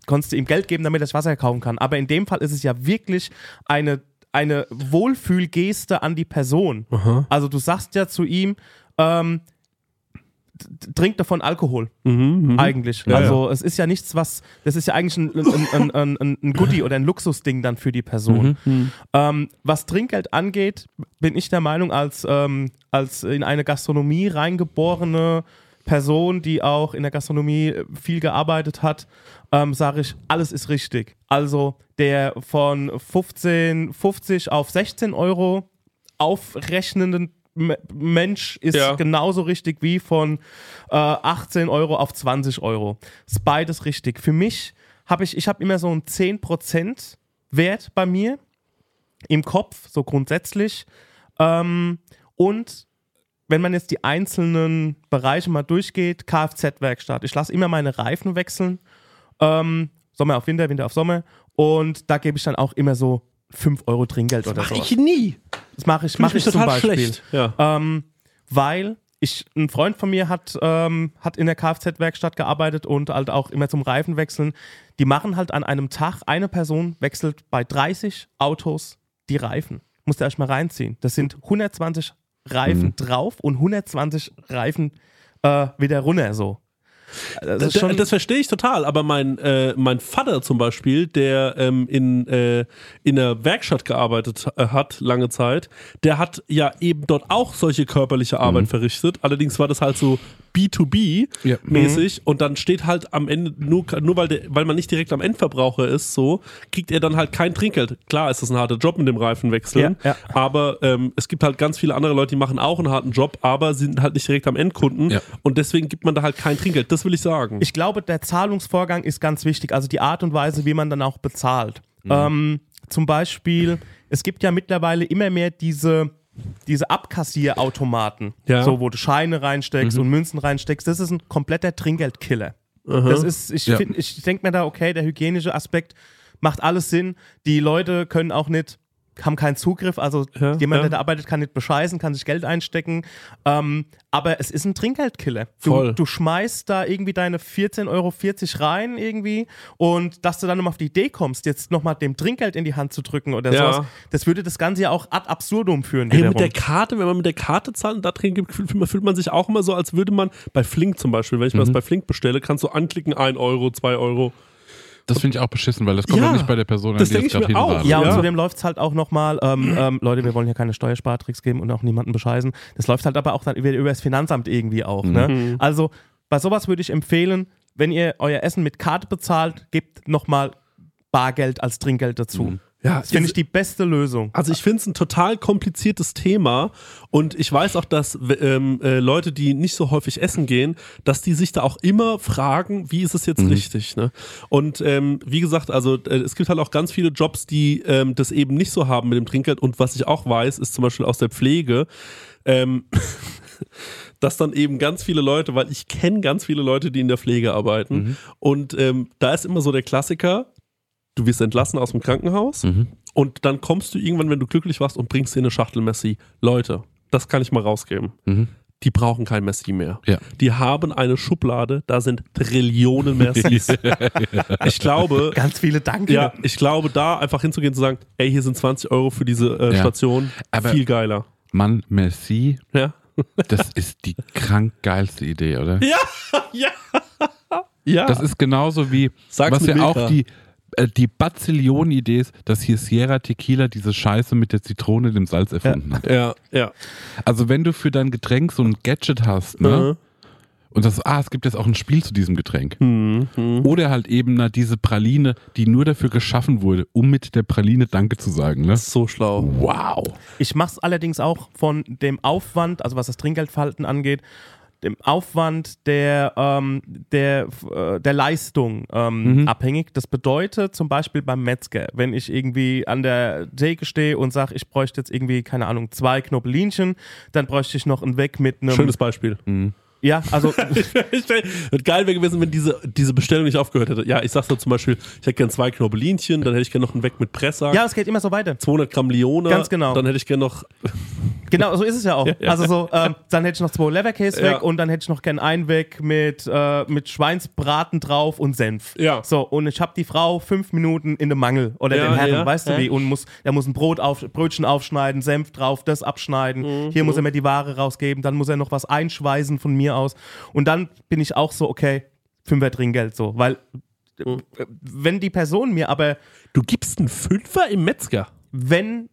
konntest du ihm Geld geben, damit er das Wasser kaufen kann. Aber in dem Fall ist es ja wirklich eine, eine Wohlfühlgeste an die Person. Also du sagst ja zu ihm, ähm, t- trink davon Alkohol. Eigentlich. Ja, also es ist ja nichts, was, das ist ja eigentlich ein, ein, ein, ein, ein, Goodie oder ein Luxusding dann für die Person. Ähm, was Trinkgeld angeht, bin ich der Meinung, als, ähm, als in eine Gastronomie reingeborene Person, die auch in der Gastronomie viel gearbeitet hat, ähm, sage ich, alles ist richtig. Also der von 15, 50 auf 16 Euro aufrechnenden Mensch ist Ja. genauso richtig wie von äh, 18 Euro auf 20 Euro. Ist beides richtig. Für mich habe ich, ich habe immer so einen 10% Wert bei mir im Kopf, so grundsätzlich. Ähm, und wenn man jetzt die einzelnen Bereiche mal durchgeht, Kfz-Werkstatt, ich lasse immer meine Reifen wechseln. Ähm, Sommer auf Winter, Winter auf Sommer. Und da gebe ich dann auch immer so 5 Euro Trinkgeld oder so. nie. Das mache ich, Mach mach ich zum Beispiel. schlecht. Ja. Ähm, weil ich, ein Freund von mir hat, ähm, hat in der Kfz-Werkstatt gearbeitet und halt auch immer zum Reifen wechseln. Die machen halt an einem Tag, eine Person wechselt bei 30 Autos die Reifen. Musst ihr euch mal reinziehen. Das sind 120 Reifen drauf und 120 Reifen äh, wieder runter so. Das, Das, schon, das verstehe ich total, aber mein, äh, mein Vater zum Beispiel, der ähm, in, äh, in der Werkstatt gearbeitet äh, hat, lange Zeit, der hat ja eben dort auch solche körperliche Arbeit verrichtet. Allerdings war das halt so B2B-mäßig Ja. und dann steht halt am Ende, nur, nur weil, der, weil man nicht direkt am Endverbraucher ist, so, kriegt er dann halt kein Trinkgeld. Klar ist das ein harter Job mit dem Reifenwechseln, Ja, ja. aber ähm, es gibt halt ganz viele andere Leute, die machen auch einen harten Job, aber sind halt nicht direkt am Endkunden und deswegen gibt man da halt kein Trinkgeld. Das will ich sagen. Ich glaube, der Zahlungsvorgang ist ganz wichtig, also die Art und Weise, wie man dann auch bezahlt. Mhm. Ähm, zum Beispiel, es gibt ja mittlerweile immer mehr diese, diese Abkassierautomaten, Ja. so wo du Scheine reinsteckst und Münzen reinsteckst. Das ist ein kompletter Trinkgeldkiller. Das ist, ich, Ja. find- ich denke mir da, okay, der hygienische Aspekt macht alles Sinn. Die Leute können auch nicht, haben keinen Zugriff, also Ja, jemand, ja. der da arbeitet, kann nicht bescheißen, kann sich Geld einstecken. Ähm, aber es ist ein Trinkgeldkiller. Du, du schmeißt da irgendwie deine 14,40 Euro rein irgendwie und dass du dann nochmal auf die Idee kommst, jetzt nochmal dem Trinkgeld in die Hand zu drücken oder Ja. sowas, das würde das Ganze ja auch ad absurdum führen. Hey, mit der Karte, wenn man mit der Karte zahlt und da drin gibt, fühlt, fühlt man sich auch immer so, als würde man bei Flink zum Beispiel, wenn ich mir Mhm. das bei Flink bestelle, kannst du anklicken, 1 Euro, 2 Euro. Das finde ich auch beschissen, weil das kommt Ja, ja nicht bei der Person an, das die ich gerade auch. Ja, und Ja. zudem läuft es halt auch nochmal, ähm, ähm, Leute, wir wollen hier keine Steuerspartricks geben und auch niemanden bescheißen. Das läuft halt aber auch dann über, über das Finanzamt irgendwie auch. Ne? Mhm. Also bei sowas würde ich empfehlen, wenn ihr euer Essen mit Karte bezahlt, gebt nochmal Bargeld als Trinkgeld dazu. Mhm. Ja, Das finde ich die beste Lösung. Also ich finde es ein total kompliziertes Thema und ich weiß auch, dass ähm, äh, Leute, die nicht so häufig essen gehen, dass die sich da auch immer fragen, wie ist es jetzt richtig. Ne? Und ähm, wie gesagt, also äh, es gibt halt auch ganz viele Jobs, die ähm, das eben nicht so haben mit dem Trinkgeld und was ich auch weiß, ist zum Beispiel aus der Pflege, ähm, dass dann eben ganz viele Leute, weil ich kenne ganz viele Leute, die in der Pflege arbeiten und ähm, da ist immer so der Klassiker, du wirst entlassen aus dem Krankenhaus Mhm. und dann kommst du irgendwann, wenn du glücklich warst und bringst dir eine Schachtel Messi. Leute, das kann ich mal rausgeben. Mhm. Die brauchen kein Messi mehr. Ja. Die haben eine Schublade, da sind Trillionen Messis. Ich glaube, Ganz viele Danke. ja, ich glaube, da einfach hinzugehen und zu sagen, ey, hier sind 20 Euro für diese äh, Ja. Station, Aber- viel geiler. Mann, merci, Ja. das ist die krank geilste Idee, oder? Ja, ja. Ja. Das ist genauso wie, Sag's was ja Milka. auch die, äh, die Bazillion-Idee ist, dass hier Sierra Tequila diese Scheiße mit der Zitrone, dem Salz erfunden hat. ja, ja. Also wenn du für dein Getränk so ein Gadget hast, ne? Mhm. Und das, ah, es gibt jetzt auch ein Spiel zu diesem Getränk. Mhm. Mhm. Oder halt eben na, diese Praline, die nur dafür geschaffen wurde, um mit der Praline Danke zu sagen. Ne? So schlau. Wow. Ich mache es allerdings auch von dem Aufwand, also was das Trinkgeldverhalten angeht, dem Aufwand der, ähm, der, äh, der Leistung ähm, Mhm. abhängig. Das bedeutet zum Beispiel beim Metzger, wenn ich irgendwie an der Theke stehe und sage, ich bräuchte jetzt irgendwie, keine Ahnung, zwei Knobbelinchen, dann bräuchte ich noch einen Weg mit einem. Schönes Beispiel. Ja, also Wird geil wäre gewesen, wenn diese, diese Bestellung nicht aufgehört hätte. Ja, ich sag's da zum Beispiel, ich hätte gern zwei Knobbelinchen, dann hätte ich gern noch einen Weg mit Pressack, ja, es geht immer so weiter. 200 Gramm Lione. Ganz genau. Dann hätte ich gern noch, Genau, so ist es ja auch. ja. Also so, ähm, dann hätte ich noch zwei Leverkäse Ja. weg und dann hätte ich noch gern einen weg mit, äh, mit Schweinsbraten drauf und Senf. Ja. So, und ich habe die Frau fünf Minuten in dem Mangel oder Ja, den Herren, ja, weißt du ja. wie, und muss, der muss ein Brot auf, Brötchen aufschneiden, Senf drauf, das abschneiden. Mhm, Hier muss er mir die Ware rausgeben, dann muss er noch was einschweißen von mir aus. Und dann bin ich auch so, okay, Fünfer Trinkgeld so, weil Mhm. äh, wenn die Person mir aber du gibst einen Fünfer im Metzger. wenn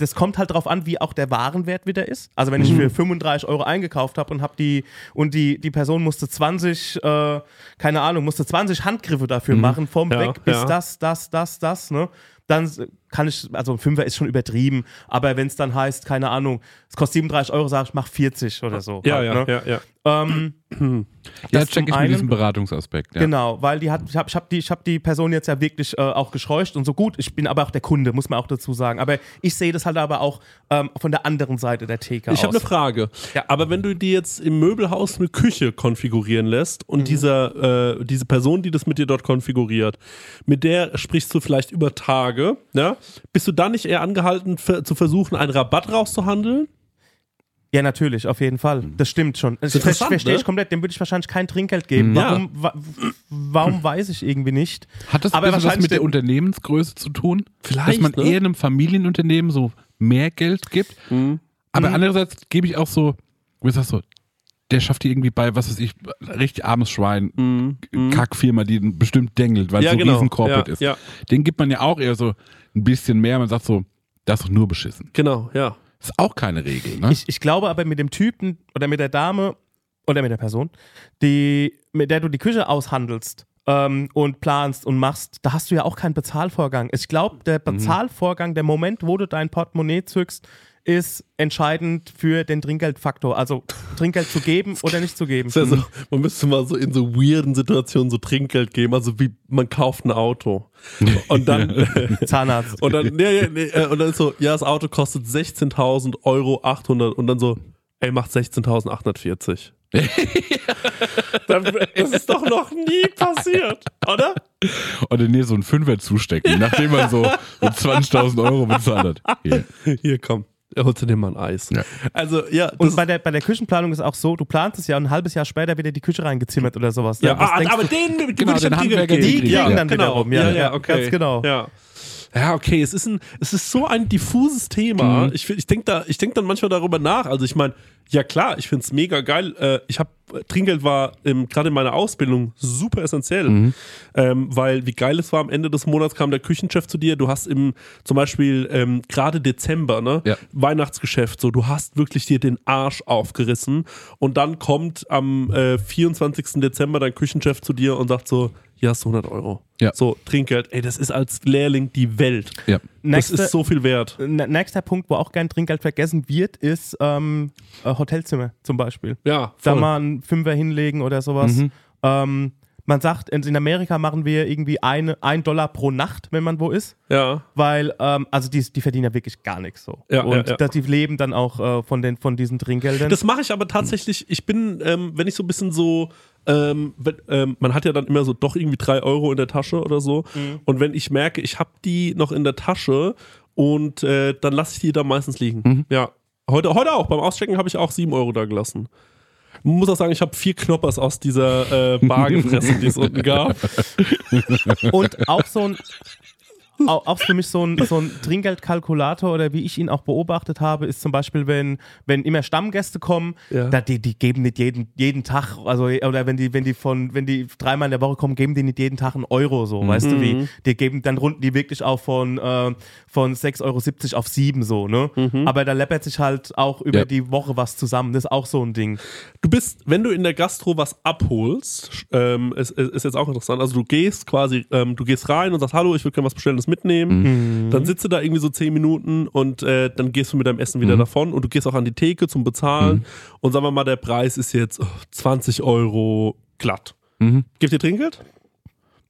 das kommt halt drauf an, wie auch der Warenwert wieder ist. Also wenn ich für 35 Euro eingekauft habe und habe die und die, die Person musste 20, äh, keine Ahnung, musste 20 Handgriffe dafür machen, vom Ja, Weg bis ja. das, das, das, das, ne? Dann kann ich, also ein Fünfer ist schon übertrieben, aber wenn es dann heißt, keine Ahnung, es kostet 37 Euro, sage ich, mach 40 oder so. Ja, halt, ja, ne? ja, ja. Ähm, Ja, Das check ich einen- diesem Beratungsaspekt. Ja. Genau, weil die hat, ich habe ich hab die, ich hab die Person jetzt ja wirklich äh, auch gescheucht und so gut. Ich bin aber auch der Kunde, muss man auch dazu sagen. Aber ich sehe das halt aber auch ähm, von der anderen Seite der Theke Ich habe eine Frage. Ja. Aber wenn du dir jetzt im Möbelhaus eine Küche konfigurieren lässt und dieser, äh, diese Person, die das mit dir dort konfiguriert, mit der sprichst du vielleicht über Tage, ja? bist du dann nicht eher angehalten, für, zu versuchen, einen Rabatt rauszuhandeln? Ja, natürlich, auf jeden Fall. Das stimmt schon. Das interessant, verstehe ich ne? komplett. Dem würde ich wahrscheinlich kein Trinkgeld geben. Ja. Warum, wa warum weiß ich irgendwie nicht. Hat das Aber was wahrscheinlich mit der Unternehmensgröße zu tun? Vielleicht, Dass man ne? eher einem Familienunternehmen so mehr Geld gibt. Mhm. Aber andererseits gebe ich auch so, wie sagst du, der schafft die irgendwie bei, was weiß ich, richtig armes Schwein, Mhm. Kackfirma, die bestimmt dengelt, weil Ja, es so genau. riesen Corporate Ja, ist. ja. Den gibt man ja auch eher so ein bisschen mehr. Man sagt so, das ist doch nur beschissen. Genau, ja. Das ist auch keine Regel, ne? Ich, ich glaube aber mit dem Typen oder mit der Dame oder mit der Person, die, mit der du die Küche aushandelst ähm, und planst und machst, da hast du ja auch keinen Bezahlvorgang. Ich glaube, der Bezahlvorgang, der Moment, wo du dein Portemonnaie zückst, ist entscheidend für den Trinkgeldfaktor. Also Trinkgeld zu geben oder nicht zu geben. Ist ja so, man müsste mal so in so weirden Situationen so Trinkgeld geben, also wie man kauft ein Auto. Und dann, Zahnarzt. und dann, ja, nee, äh, und dann ist so, ja, das Auto kostet 16.000 Euro 800 und dann so, ey, macht 16.840. Dann- das ist doch noch nie passiert, oder? Oder nee, so ein Fünfer zustecken, nachdem man so, so 20.000 Euro bezahlt hat. Hier. Hier, komm. Holst du dir mal ein Eis. Ja. Also, ja, Und bei der, bei der Küchenplanung ist auch so, du planst es ja und ein halbes Jahr später wird dir die Küche reingezimmert oder sowas. Ja, was ah, aber du? den, den Genau, würde ich den am Trinkgeld Handwerker, geben. die kriegen ja, dann genau. wiederum, ja, ja, ja, okay. ganz genau. Ja. Ja, okay, es ist, ein, es ist so ein diffuses Thema. Ich, ich denke da, ich denk dann manchmal darüber nach. Also ich meine, ja klar, ich finde es mega geil. Äh, ich habe Trinkgeld war gerade in meiner Ausbildung super essentiell, ähm, weil wie geil es war, am Ende des Monats kam der Küchenchef zu dir. Du hast im zum Beispiel ähm, gerade Dezember, ne, Ja. Weihnachtsgeschäft, so du hast wirklich dir den Arsch aufgerissen und dann kommt am äh, 24. Dezember dein Küchenchef zu dir und sagt so, hier hast du 100 Euro. Ja. So, Trinkgeld, ey, das ist als Lehrling die Welt. Ja. Das ist so viel wert. Nächster Punkt, wo auch gern Trinkgeld vergessen wird, ist ähm, äh, Hotelzimmer zum Beispiel. Ja, Da voll. mal einen Fünfer hinlegen oder sowas. Mhm. Ähm, man sagt, in in Amerika machen wir irgendwie eine, ein Dollar pro Nacht, wenn man wo ist. ja. Weil, ähm, also die, die verdienen ja wirklich gar nichts so. Ja, und ja, ja. dass die leben dann auch äh, von, den, von diesen Trinkgeldern. Das mache ich aber tatsächlich, ich bin, ähm, wenn ich so ein bisschen so, ähm, wenn, ähm, man hat ja dann immer so doch irgendwie drei Euro in der Tasche oder so. Und wenn ich merke, ich habe die noch in der Tasche und äh, dann lasse ich die da meistens liegen. Ja. Heute, heute auch, beim Auschecken habe ich auch sieben Euro da gelassen. Man muss auch sagen, ich habe vier Knoppers aus dieser äh, Bar gefressen, die es unten gab. Und auch so ein, auch, auch für mich so ein, so ein Trinkgeldkalkulator oder wie ich ihn auch beobachtet habe, ist zum Beispiel, wenn, wenn immer Stammgäste kommen, Ja. da, die, die geben nicht jeden, jeden Tag, also oder wenn die, wenn die von, wenn die dreimal in der Woche kommen, geben die nicht jeden Tag einen Euro so, weißt du wie? Die geben, dann runden die wirklich auch von, äh, von 6,70 Euro auf 7 so, ne? Aber da läppert sich halt auch über Ja. die Woche was zusammen. Das ist auch so ein Ding. Du bist, wenn du in der Gastro was abholst, ähm, ist, ist jetzt auch interessant. Also du gehst quasi, ähm, du gehst rein und sagst, hallo, ich würde gerne was bestellen, das mitnehmen. Dann sitzt du da irgendwie so zehn Minuten und äh, dann gehst du mit deinem Essen wieder davon und du gehst auch an die Theke zum Bezahlen. Und sagen wir mal, der Preis ist jetzt oh, 20 Euro glatt. Mhm. Gibt ihr Trinkgeld?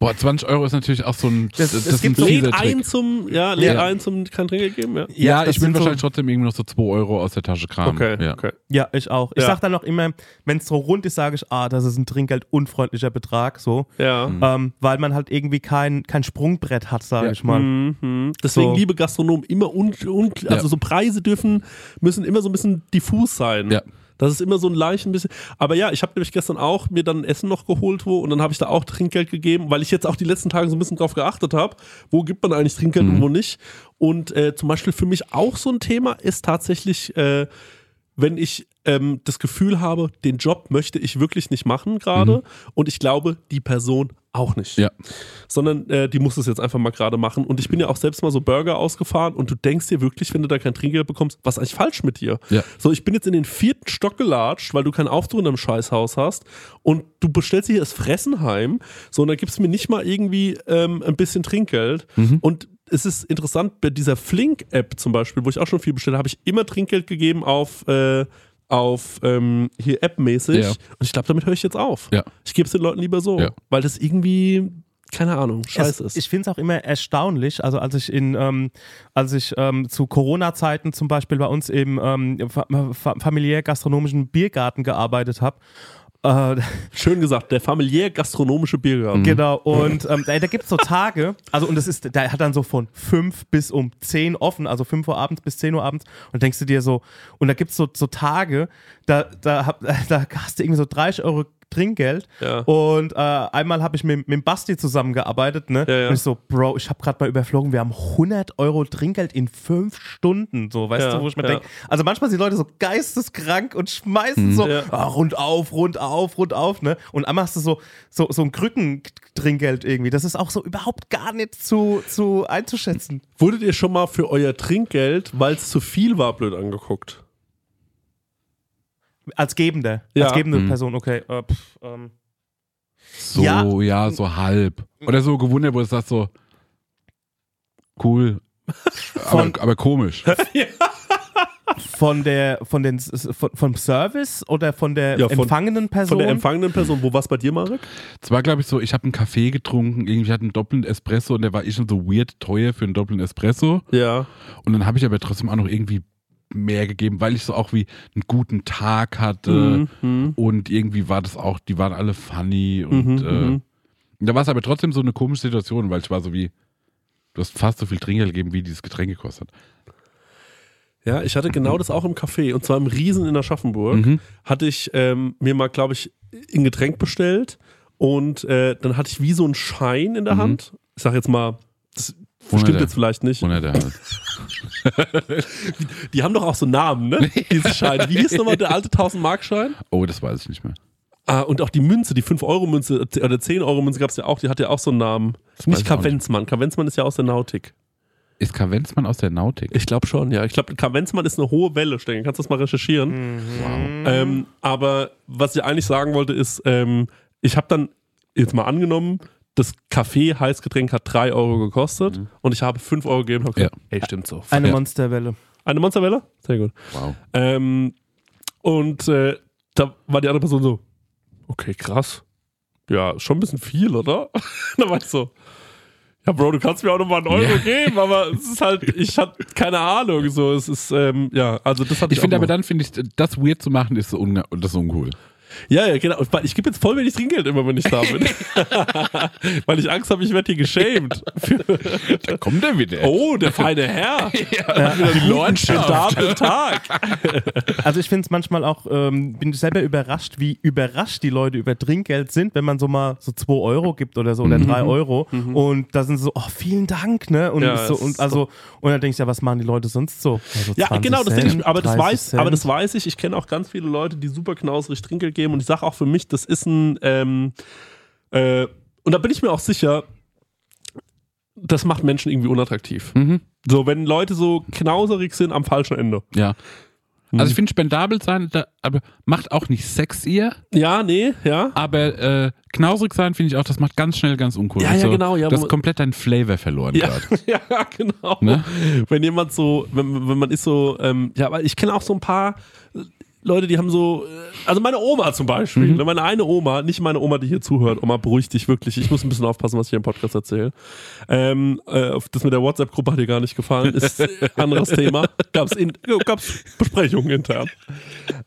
Boah, 20 Euro ist natürlich auch so ein, Das- das, es ein gibt so- fieser Lädt ein zum, ja, lädt Ja. ein zum kein Trinkgeld geben, ja. Ja, das ich bin sind so- wahrscheinlich trotzdem irgendwie noch so 2 Euro aus der Tasche kramen. Okay, ja. okay. Ja, ich auch. Ich Ja. sag dann auch immer, wenn es so rund ist, sage ich, ah, das ist ein Trinkgeld-unfreundlicher Betrag, so. Ja. Ähm, weil man halt irgendwie kein, kein Sprungbrett hat, sage Ja. ich mal. Mhm. Deswegen, So. liebe Gastronomen, immer un, un, also Ja. so Preise dürfen, müssen immer so ein bisschen diffus sein. Ja. Das ist immer so ein leicht ein bisschen. Aber ja, ich habe nämlich gestern auch mir dann Essen noch geholt, wo und dann habe ich da auch Trinkgeld gegeben, weil ich jetzt auch die letzten Tage so ein bisschen drauf geachtet habe, wo gibt man eigentlich Trinkgeld und wo nicht. Und äh, zum Beispiel für mich auch so ein Thema ist tatsächlich, äh, wenn ich ähm, das Gefühl habe, den Job möchte ich wirklich nicht machen gerade und ich glaube, die Person auch nicht Ja. sondern äh, die muss es jetzt einfach mal gerade machen. Und ich bin ja auch selbst mal so Burger ausgefahren und du denkst dir wirklich, wenn du da kein Trinkgeld bekommst, was ist eigentlich falsch mit dir? Ja. So, ich bin jetzt in den vierten Stock gelatscht, weil du keinen Aufzug in deinem Scheißhaus hast und du bestellst dir das Fressen heim, so, und da gibst du mir nicht mal irgendwie ähm, ein bisschen Trinkgeld. Und es ist interessant, bei dieser Flink-App zum Beispiel, wo ich auch schon viel bestelle, habe ich immer Trinkgeld gegeben auf, äh, auf ähm, hier App-mäßig. Ja. Und ich glaube, damit höre ich jetzt auf. Ja. Ich gebe es den Leuten lieber so, Ja. weil das irgendwie, keine Ahnung, scheiße Es, ist. ich finde es auch immer erstaunlich, also als ich in, ähm, als ich ähm, zu Corona-Zeiten zum Beispiel bei uns im ähm, fa fa familiär gastronomischen Biergarten gearbeitet habe, Äh, Schön gesagt, der familiär-gastronomische Biergarten. Genau, und ähm, da, da gibt es so Tage, also und das ist, der hat dann so von 5 bis um 10 offen, also 5 Uhr abends bis 10 Uhr abends und denkst du dir so, und da gibt es so, so Tage, da, da, hab, da hast du irgendwie so 30 Euro Trinkgeld Ja. und äh, einmal habe ich mit, mit dem Basti zusammengearbeitet, ne? Ja, ja. Und ich so, Bro, ich habe gerade mal überflogen, wir haben 100 Euro Trinkgeld in 5 Stunden, so, weißt Ja, du, wo ich mir ja. denke, also manchmal sind die Leute so geisteskrank und schmeißen so Ja. ah, rund auf, rund auf, rund auf, ne? Und einmal hast du so, so, so ein Krücken-Trinkgeld irgendwie. Das ist auch so überhaupt gar nicht zu, zu einzuschätzen. Wurdet ihr schon mal für euer Trinkgeld, weil es zu viel war, blöd angeguckt? Als Gebende. Ja. Als gebende Mhm. Person, okay. Äh, pff, ähm. So, Ja. ja. so halb. Oder so gewundert, wo du sagst so, cool, Von- aber, aber komisch. Von der, von den, von, vom Service oder von der Ja, von- empfangenen Person? Von der empfangenen Person. Wo war es bei dir, Marek? Es war, glaube ich, so, ich habe einen Kaffee getrunken, irgendwie hatte einen doppelten Espresso und der war eh schon so weird teuer für einen doppelten Espresso. Ja. Und dann habe ich aber trotzdem auch noch irgendwie mehr gegeben, weil ich so auch wie einen guten Tag hatte Mhm, mhm. und irgendwie war das auch, die waren alle funny und Mhm, äh, mhm. da war es aber trotzdem so eine komische Situation, weil ich war so wie, du hast fast so viel Trinkgeld gegeben, wie dieses Getränk gekostet. Ja, ich hatte genau das auch im Café. Und zwar im Riesen in Aschaffenburg. Mhm. Hatte ich ähm, mir mal, glaube ich, ein Getränk bestellt. Und äh, dann hatte ich wie so einen Schein in der Mhm. Hand. Ich sag jetzt mal, das Wundert stimmt er. jetzt vielleicht nicht. Wundert er halt. Die haben doch auch so Namen, ne? Diese Scheine. Wie hieß nochmal der alte 1000-Mark-Schein? Oh, das weiß ich nicht mehr. Ah, und auch die Münze, die 5-Euro-Münze oder 10-Euro-Münze gab es ja auch, die hat ja auch so einen Namen. weiß nicht ich auch nicht. Kavenzmann. Kavenzmann ist ja aus der Nautik. Ist Kavenzmann aus der Nautik? Ich glaube schon, ja. Ich glaube, Kavenzmann ist eine hohe Welle, Stecken. Kannst du das mal recherchieren? Wow. Ähm, aber was ich eigentlich sagen wollte, ist, ähm, ich habe dann jetzt mal angenommen, das Kaffee Heißgetränk hat 3 Euro gekostet und ich habe 5 Euro gegeben und habe gesagt, ey, stimmt so. Eine Ja. Monsterwelle. Eine Monsterwelle? Sehr gut. Wow. Ähm, und äh, da war die andere Person so, okay, krass. Ja, schon ein bisschen viel, oder? da war ich so, ja, Bro, du kannst mir auch nochmal einen Euro Ja. geben, aber es ist halt, ich hatte keine Ahnung, so, es ist, ähm, ja, also das hatte ich, Ich finde aber dann, finde ich, das weird zu machen, ist so un das ist uncool. Ja, ja, genau. Ich gebe jetzt voll wenig Trinkgeld immer, wenn ich da bin. Weil ich Angst habe, ich werde hier geschämt. Da kommt er wieder. Oh, der feine Herr. ja, Die Lordschaft. Tag. Also ich finde es manchmal auch, ähm, bin selber überrascht, wie überrascht die Leute über Trinkgeld sind, wenn man so mal so 2 Euro gibt oder so oder 3 Euro und da sind sie so, oh, vielen Dank, ne? Und, Ja, so, und also und dann denke ich ja, was machen die Leute sonst so? so Ja, 20 genau, das denke ich, aber das 30 weiß, Cent. aber das weiß ich. Ich kenne auch ganz viele Leute, die super knauserig Trinkgeld geben und ich sage auch für mich, das ist ein, ähm, äh, und da bin ich mir auch sicher, das macht Menschen irgendwie unattraktiv. Mhm. So, wenn Leute so knauserig sind am falschen Ende. Ja. Mhm. Also ich finde spendabel sein, da, aber macht auch nicht sexier, Ja, nee, ja. aber äh, knausrig sein finde ich auch, das macht ganz schnell ganz uncool. Ja, ja, so, genau, ja, hast komplett deinen Flavor verloren Ja, gerade. ja, genau. Ne? Wenn jemand so, wenn, wenn man ist so, ähm, ja, aber ich kenne auch so ein paar Leute, die haben so, äh, also meine Oma zum Beispiel, Mhm. ne, meine eine Oma, nicht meine Oma, die hier zuhört, Oma, beruhig dich wirklich, ich muss ein bisschen aufpassen, was ich hier im Podcast erzähle. Ähm, äh, das mit der WhatsApp-Gruppe hat dir gar nicht gefallen, ist ein anderes Thema. Gab's, in, gab's Besprechungen intern.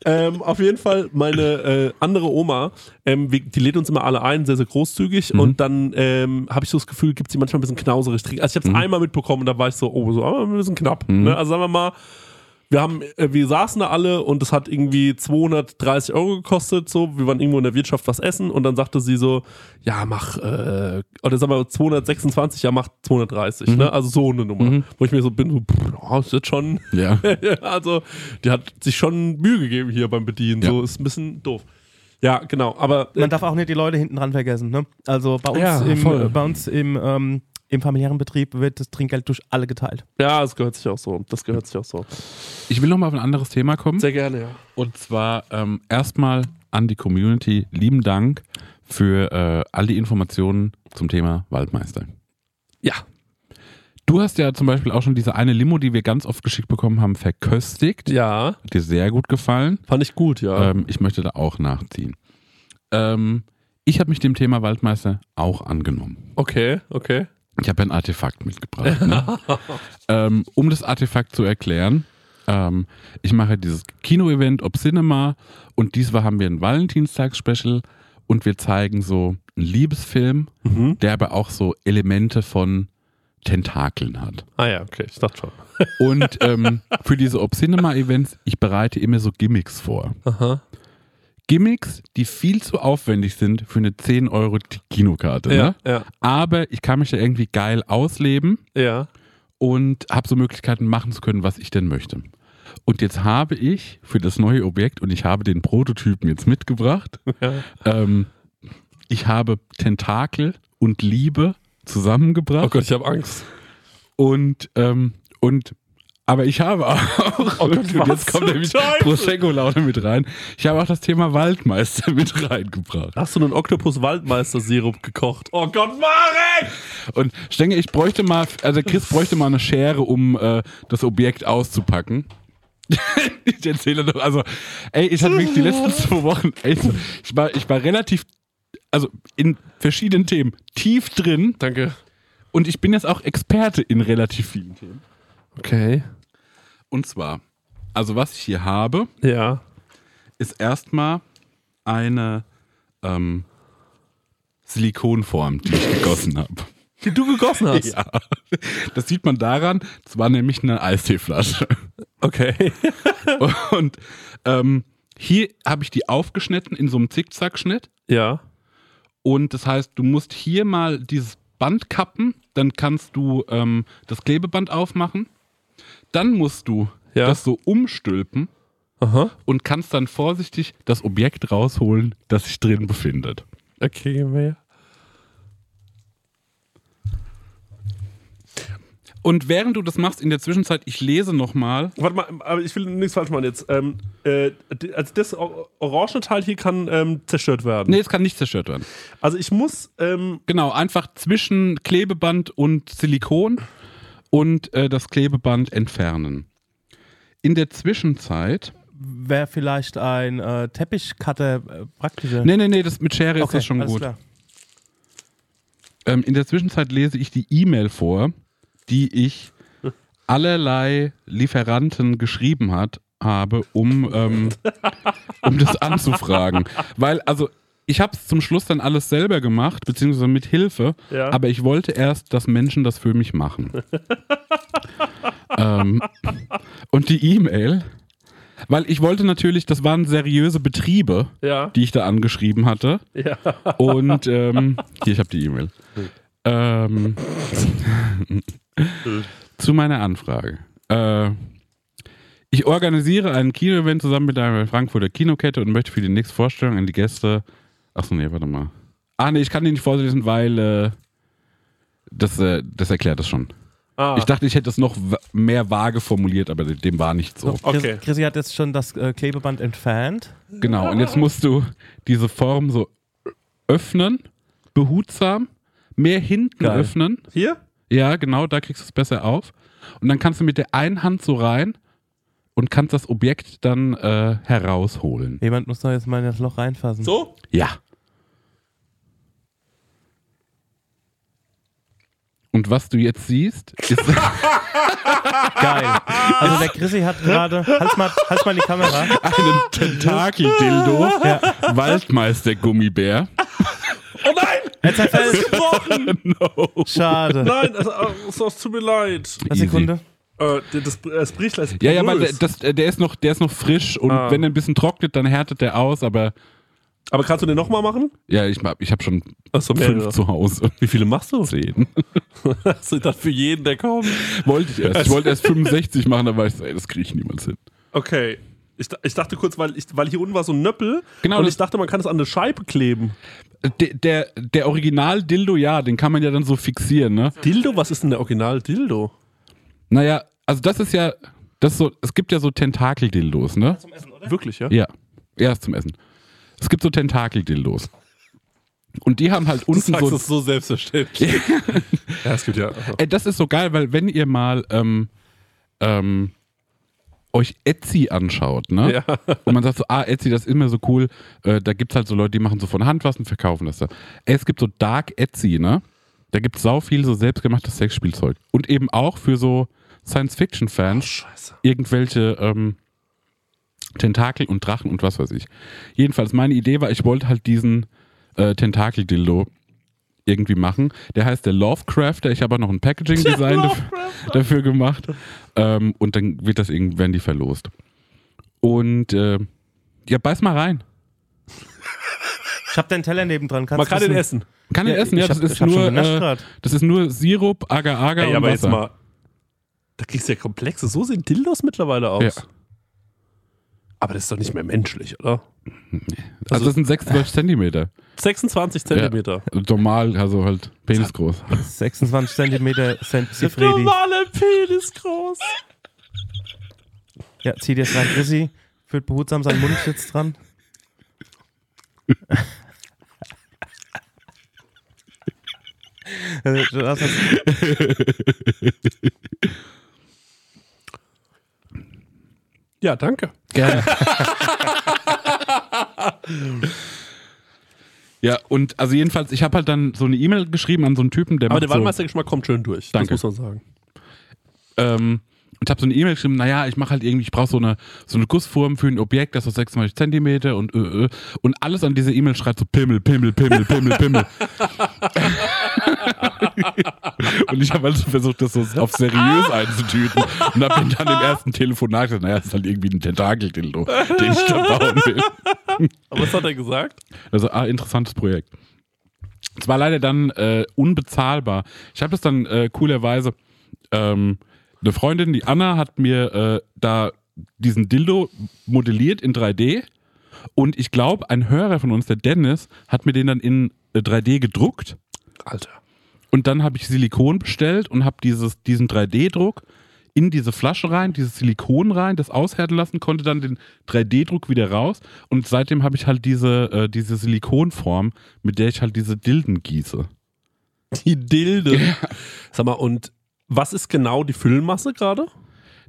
Ähm, auf jeden Fall, meine äh, andere Oma, ähm, die lädt uns immer alle ein, sehr, sehr großzügig. Und dann ähm, habe ich so das Gefühl, gibt sie manchmal ein bisschen knauserig. Also ich habe es einmal mitbekommen und da war ich so, oh, so aber ein bisschen knapp. Ne? Also sagen wir mal, wir haben, äh, wir saßen da alle und es hat irgendwie 230 Euro gekostet, so, wir waren irgendwo in der Wirtschaft was essen und dann sagte sie so, ja, mach, äh, oder sagen wir 226, ja, mach 230, ne, also so eine Nummer. Wo ich mir so bin, so, pff, ja, ist jetzt schon, Ja. also, die hat sich schon Mühe gegeben hier beim Bedienen, Ja. so, ist ein bisschen doof. Ja, genau, aber, äh, Man darf auch nicht die Leute hinten dran vergessen. Ne? Also bei uns, Ja, im, voll. äh, bei uns im, ähm, im familiären Betrieb wird das Trinkgeld durch alle geteilt. ja, das gehört sich auch so, das gehört sich auch so. Ich will noch mal auf ein anderes Thema kommen. Sehr gerne, ja. Und zwar ähm, erstmal an die Community. Lieben Dank für äh, all die Informationen zum Thema Waldmeister. Ja, Du hast ja zum Beispiel auch schon diese eine Limo, die wir ganz oft geschickt bekommen haben, verköstigt. ja, Hat dir sehr gut gefallen. fand ich gut, ja. Ähm, ich möchte da auch nachziehen. Ähm, ich habe mich dem Thema Waldmeister auch angenommen. Okay, okay. Ich habe ein Artefakt mitgebracht. Ne? ähm, um das Artefakt zu erklären, Ähm, ich mache dieses Kino-Event Ob Cinema und diesmal haben wir ein Valentinstags-Special und wir zeigen so einen Liebesfilm, Mhm. der aber auch so Elemente von Tentakeln hat. Ah ja, okay, ich dachte schon. Und ähm, für diese Ob Cinema-Events, ich bereite immer so Gimmicks vor. Aha. Gimmicks, die viel zu aufwendig sind für eine 10 Euro Kinokarte. Ja, Ne? ja, Aber ich kann mich da irgendwie geil ausleben ja. und habe so Möglichkeiten machen zu können, was ich denn möchte. Und jetzt habe ich für das neue Objekt, und ich habe den Prototypen jetzt mitgebracht, ähm, ich habe Tentakel und Liebe zusammengebracht. Oh Gott, ich habe Angst. Und, ähm, und, aber ich habe auch, Oh Gott, und jetzt kommt nämlich? Prosecco-Laune mit rein. Ich habe auch das Thema Waldmeister mit reingebracht. Hast du einen Oktopus-Waldmeister-Sirup gekocht? Oh Gott, Marek! Und ich denke, ich bräuchte mal, also Chris bräuchte mal eine Schere, um äh, das Objekt auszupacken. ich erzähle doch, also, ey, ich hatte wirklich die letzten zwei Wochen, ey, ich war, ich war relativ, also in verschiedenen Themen tief drin Danke. und ich bin jetzt auch Experte in relativ vielen Themen. Okay. Und zwar, also was ich hier habe, Ja. ist erstmal eine ähm, Silikonform, die ich gegossen habe. Die du gegossen hast? Ja, das sieht man daran, es war nämlich eine Eisteeflasche. Okay. Und ähm, hier habe ich die aufgeschnitten in so einem Zickzackschnitt. Ja. Und das heißt, du musst hier mal dieses Band kappen, dann kannst du ähm, das Klebeband aufmachen. Dann musst du Ja. das so umstülpen Aha. und kannst dann vorsichtig das Objekt rausholen, das sich drin befindet. Okay, mehr. Und während du das machst, in der Zwischenzeit, ich lese nochmal. Warte mal, aber ich will nichts falsch machen jetzt. Ähm, äh, also das or- orange Teil hier kann ähm, zerstört werden. Nee, es kann nicht zerstört werden. Also ich muss, ähm, Genau, einfach zwischen Klebeband und Silikon und äh, das Klebeband entfernen. In der Zwischenzeit. Wäre vielleicht ein äh, Teppichcutter äh, praktischer. Nee, nee, nee, das, mit Schere ist das schon gut. Ähm, in der Zwischenzeit lese ich die E-Mail vor, die ich allerlei Lieferanten geschrieben hat, habe, um, ähm, um das anzufragen. Weil, also, ich habe es zum Schluss dann alles selber gemacht, beziehungsweise mit Hilfe, Ja. aber ich wollte erst, dass Menschen das für mich machen. ähm, und die E-Mail, weil ich wollte natürlich, das waren seriöse Betriebe, ja, die ich da angeschrieben hatte. ja. Und ähm, hier, ich habe die E-Mail. Ähm, zu meiner Anfrage. Äh, ich organisiere ein Kino-Event zusammen mit einer Frankfurter Kinokette und möchte für die nächste Vorstellung an die Gäste. Achso, nee, warte mal. Ah, nee, ich kann die nicht vorlesen, weil äh, das, äh, das erklärt es schon. Ah, Ich dachte, ich hätte es noch mehr vage formuliert, aber dem war nicht so. Chris, Okay. Chrissy hat jetzt schon das äh, Klebeband entfernt. Genau, und jetzt musst du diese Form so öffnen, behutsam, mehr hinten Geil. öffnen. hier? Ja, genau, da kriegst du es besser auf. Und dann kannst du mit der einen Hand so rein und kannst das Objekt dann äh, herausholen. Jemand muss doch jetzt mal in das Loch reinfassen. So? Ja. Und was du jetzt siehst, ist Geil. Also der Chrissy hat gerade. Halt's mal, halt's mal die Kamera. einen Tentakel-Dildo, Waldmeister-Gummibär. Oh nein! Er zerfällt. Gebrochen! no. Schade. Nein, also, also, es tut mir leid. Eine Sekunde. Äh, das, das bricht gleich. Ja, ja, aber der, das, der, ist noch, der ist noch frisch und Ah. wenn er ein bisschen trocknet, dann härtet der aus, aber Aber kannst du den nochmal machen? ja, ich, hab- ich habe schon Achso, fünf zu Hause. Wie viele machst du? Zehn. Hast du das für jeden, der kommt? Wollte ich erst. Ich wollte erst 65 machen, aber ich so, ey, das kriege ich niemals hin. Okay. Ich, ich dachte kurz, weil, ich, weil hier unten war so ein Nöppel Genau, und das- ich dachte, man kann es an eine Scheibe kleben. Der, der, der Original-Dildo, ja, den kann man ja dann so fixieren, ne? Dildo? Was ist denn der Original-Dildo? Naja, also das ist ja, das ist so, es gibt ja so Tentakel-Dildos, ne? Wirklich, ja? Ja, erst zum Essen. Es gibt so Tentakel-Dildos. Und die haben halt Du unten sagst so. es so selbstverständlich. ja, es gibt ja. Ey, das ist so geil, weil wenn ihr mal ähm, ähm, euch Etsy anschaut, ne? Ja. Und man sagt so, ah, Etsy, das ist immer so cool. Äh, da gibt's halt so Leute, die machen so von Hand was und verkaufen das da. Ey, es gibt so Dark Etsy, ne? Da gibt's sau viel so selbstgemachtes Sexspielzeug. Und eben auch für so Science-Fiction-Fans Scheiße. irgendwelche ähm, Tentakel und Drachen und was weiß ich. Jedenfalls, meine Idee war, ich wollte halt diesen äh, Tentakel-Dildo irgendwie machen. Der heißt der Lovecrafter. Ich habe auch noch ein Packaging-Design dafür, dafür gemacht. Ähm, und dann wird das irgendwie, werden die verlost. Und äh, ja, beiß mal rein. Ich hab deinen Teller nebendran. Kannst Man kann du den essen. Kann Ja, essen? Ja, das hab- ist nur äh, das ist nur Sirup, Agar Agar Ey, und aber Wasser. jetzt mal. Da kriegst du ja komplexe. So sehen Dildos mittlerweile aus. Ja. Aber das ist doch nicht mehr menschlich, oder? also das sind 26 Zentimeter. 26 Zentimeter. Normal, also halt penisgroß. 26 Centimeter sind Sifredi. Normale Penis groß. Ja, zieh dir das rein. Chrissy führt behutsam seinen Mundschutz dran. Äh, du hast das- Ja, danke. Gerne. ja, und also jedenfalls, ich habe halt dann so eine E-Mail geschrieben an so einen Typen, der Aber macht der so, Waldmeistergeschmack kommt schön durch. Danke. Das muss man sagen. ähm, und habe so eine E-Mail geschrieben, naja, ich mache halt irgendwie, ich brauche so eine, so eine Gussform für ein Objekt, das so 26 Zentimeter und ö, ö. und alles an dieser E-Mail schreit so Pimmel, Pimmel, Pimmel, Pimmel, Pimmel. und ich habe also versucht, das so auf seriös einzutüten und habe dann im ersten Telefonat gesagt, naja, das ist halt irgendwie ein Tentakel-Dildo, den ich da bauen will. Aber was hat er gesagt? Also, ah, interessantes Projekt. Es war leider dann äh, unbezahlbar. Ich habe das dann äh, coolerweise, ähm, eine Freundin, die Anna, hat mir äh, da diesen Dildo modelliert in 3D. Und ich glaube, ein Hörer von uns, der Dennis, hat mir den dann in äh, 3D gedruckt. Alter. Und dann habe ich Silikon bestellt und habe diesen 3D-Druck in diese Flasche rein, dieses Silikon rein, das aushärten lassen, konnte dann den 3D-Druck wieder raus. Und seitdem habe ich halt diese, äh, diese Silikonform, mit der ich halt diese Dilden gieße. Die Dilde. Sag mal, und was ist genau die Füllmasse gerade?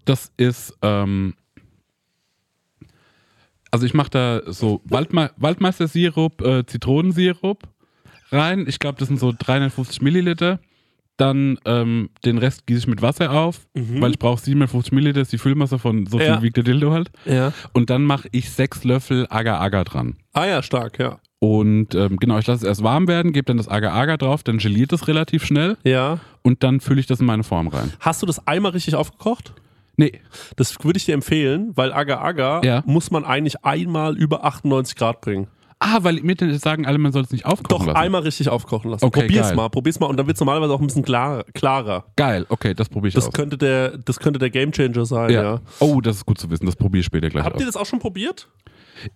Das ist, ähm, also ich mache da so Waldme Waldmeister-Sirup, äh, Zitronensirup rein. Ich glaube, das sind so 350 Milliliter. Dann ähm, den Rest gieße ich mit Wasser auf, weil ich brauche 750 Milliliter, ist die Füllmasse von so viel Ja. wiegt der Dildo halt. Ja. Und dann mache ich sechs Löffel Agar-Agar dran. Ah ja, stark, ja. Und ähm, genau, ich lasse es erst warm werden, gebe dann das Agar-Agar drauf, dann geliert es relativ schnell Ja. und dann fülle ich das in meine Form rein. Hast du das einmal richtig aufgekocht? Nee, Das würde ich dir empfehlen, weil Agar Agar Ja. muss man eigentlich einmal über 98 Grad bringen. ah, weil mir sagen alle, man soll es nicht aufkochen Doch lassen. einmal richtig aufkochen lassen. Okay, probier's geil. mal, probier's mal und dann wird es normalerweise auch ein bisschen klar, klarer. Geil, okay, das probiere ich Das aus. könnte der, das könnte der Gamechanger sein, ja. ja. Oh, das ist gut zu wissen, das probiere ich später gleich Habt aus. ihr das auch schon probiert?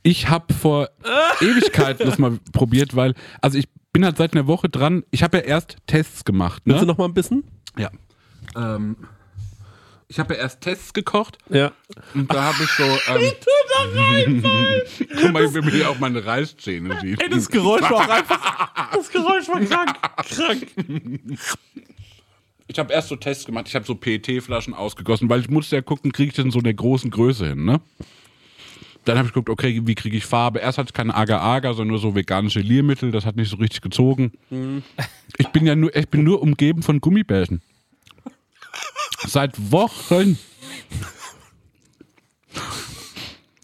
Ich habe vor Ewigkeiten das mal probiert, weil, also ich bin halt seit einer Woche dran, ich habe ja erst Tests gemacht. Willst du Ne? noch mal ein bisschen? Ja. Ähm, ich habe ja erst Tests gekocht Ja. und da habe ich so. Ähm, Guck mal, ich will mir hier auch meine Reiszähne sieht. Ey, das Geräusch war auch einfach. Das Geräusch war krank. Krank. Ich habe erst so Tests gemacht, ich habe so PET-Flaschen ausgegossen, weil ich musste ja gucken, kriege ich in so einer großen Größe hin, ne? Dann habe ich geguckt, okay, wie kriege ich Farbe? Erst hatte ich keine Agar-Agar, sondern nur so veganische Liermittel, das hat nicht so richtig gezogen. Ich bin ja nur, ich bin nur umgeben von Gummibärchen. Seit Wochen.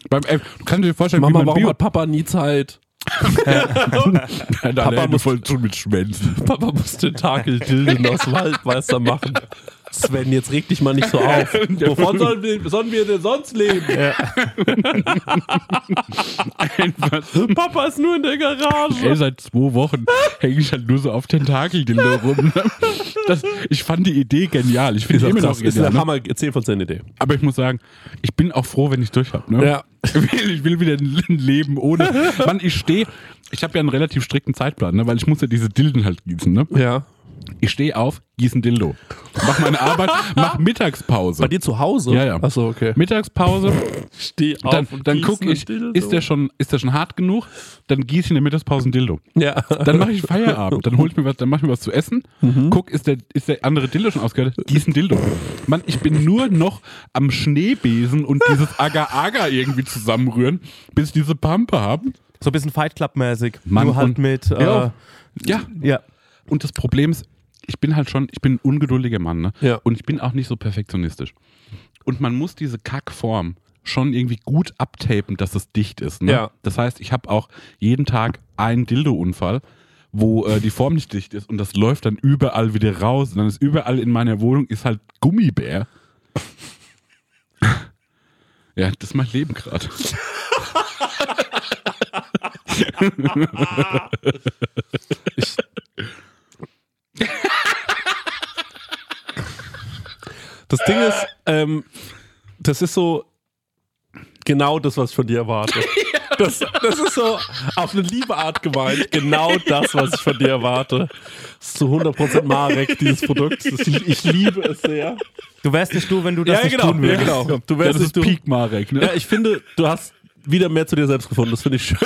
Beim, ey, du kannst dir vorstellen, Mama, wie man warum Bio hat Papa nie Zeit? Papa muss- voll zu mit Schwänzen. Papa muss Tentakel Dilden aus Waldmeister machen. Sven, jetzt reg dich mal nicht so auf. Wovon sollen wir, sollen wir denn sonst leben? Papa ist nur in der Garage. Ey, seit zwei Wochen hänge ich halt nur so auf Tentakeldildo rum. Das, ich fand die Idee genial. Ich finde immer auch noch krass. ist genial. eine Ne? Hammer 10 von 10 Idee. Aber ich muss sagen, ich bin auch froh, wenn ich durch habe. Ne? Ja. Ich, will, ich will wieder ein Leben ohne. Mann, ich stehe. Ich habe ja einen relativ strikten Zeitplan, ne? weil ich muss ja diese Dilden halt gießen. Ne? Ja. Ich stehe auf, gieße ein Dildo. Mach meine Arbeit, mach Mittagspause. Bei dir zu Hause? Ja, ja. Achso, okay. Mittagspause, Steh auf dann, und dann gucke ich, ist der, schon, ist der schon hart genug? Dann gieße ich in der Mittagspause ein Dildo. Ja. Dann mache ich Feierabend. Dann hol ich mir was, dann mache ich mir was zu essen. Guck, ist der, ist der andere Dildo schon ausgehört? Diesen Dildo. Mann, ich bin nur noch am Schneebesen und dieses Agar-Agar irgendwie zusammenrühren, bis ich diese Pampe habe. So ein bisschen Fight Club-mäßig. Nur halt mit. Äh, Ja. Ja. ja. Und das Problem ist, ich bin halt schon, ich bin ein ungeduldiger Mann, ne? Ja. Und ich bin auch nicht so perfektionistisch. Und man muss diese Kackform schon irgendwie gut abtapen, dass es dicht ist. Ne? Ja. Das heißt, ich habe auch jeden Tag einen Dildo-Unfall, wo äh, die Form nicht dicht ist und das läuft dann überall wieder raus. Und dann ist überall in meiner Wohnung ist halt Gummibär. ja, das ist mein Leben gerade. Ich, das Ding ist, ähm, das ist so genau das, was ich von dir erwarte. Das, das ist so auf eine liebe Art gemeint, genau das, was ich von dir erwarte. Das ist zu 100% Marek, dieses Produkt. Das, ich liebe es sehr. Du wärst nicht du, wenn du das Ja, nicht genau, tun ja, würdest. genau. Du Ja, wärst das nicht ist du. Peak Marek, ne? Ja, ich finde, du hast wieder mehr zu dir selbst gefunden. Das finde ich schön.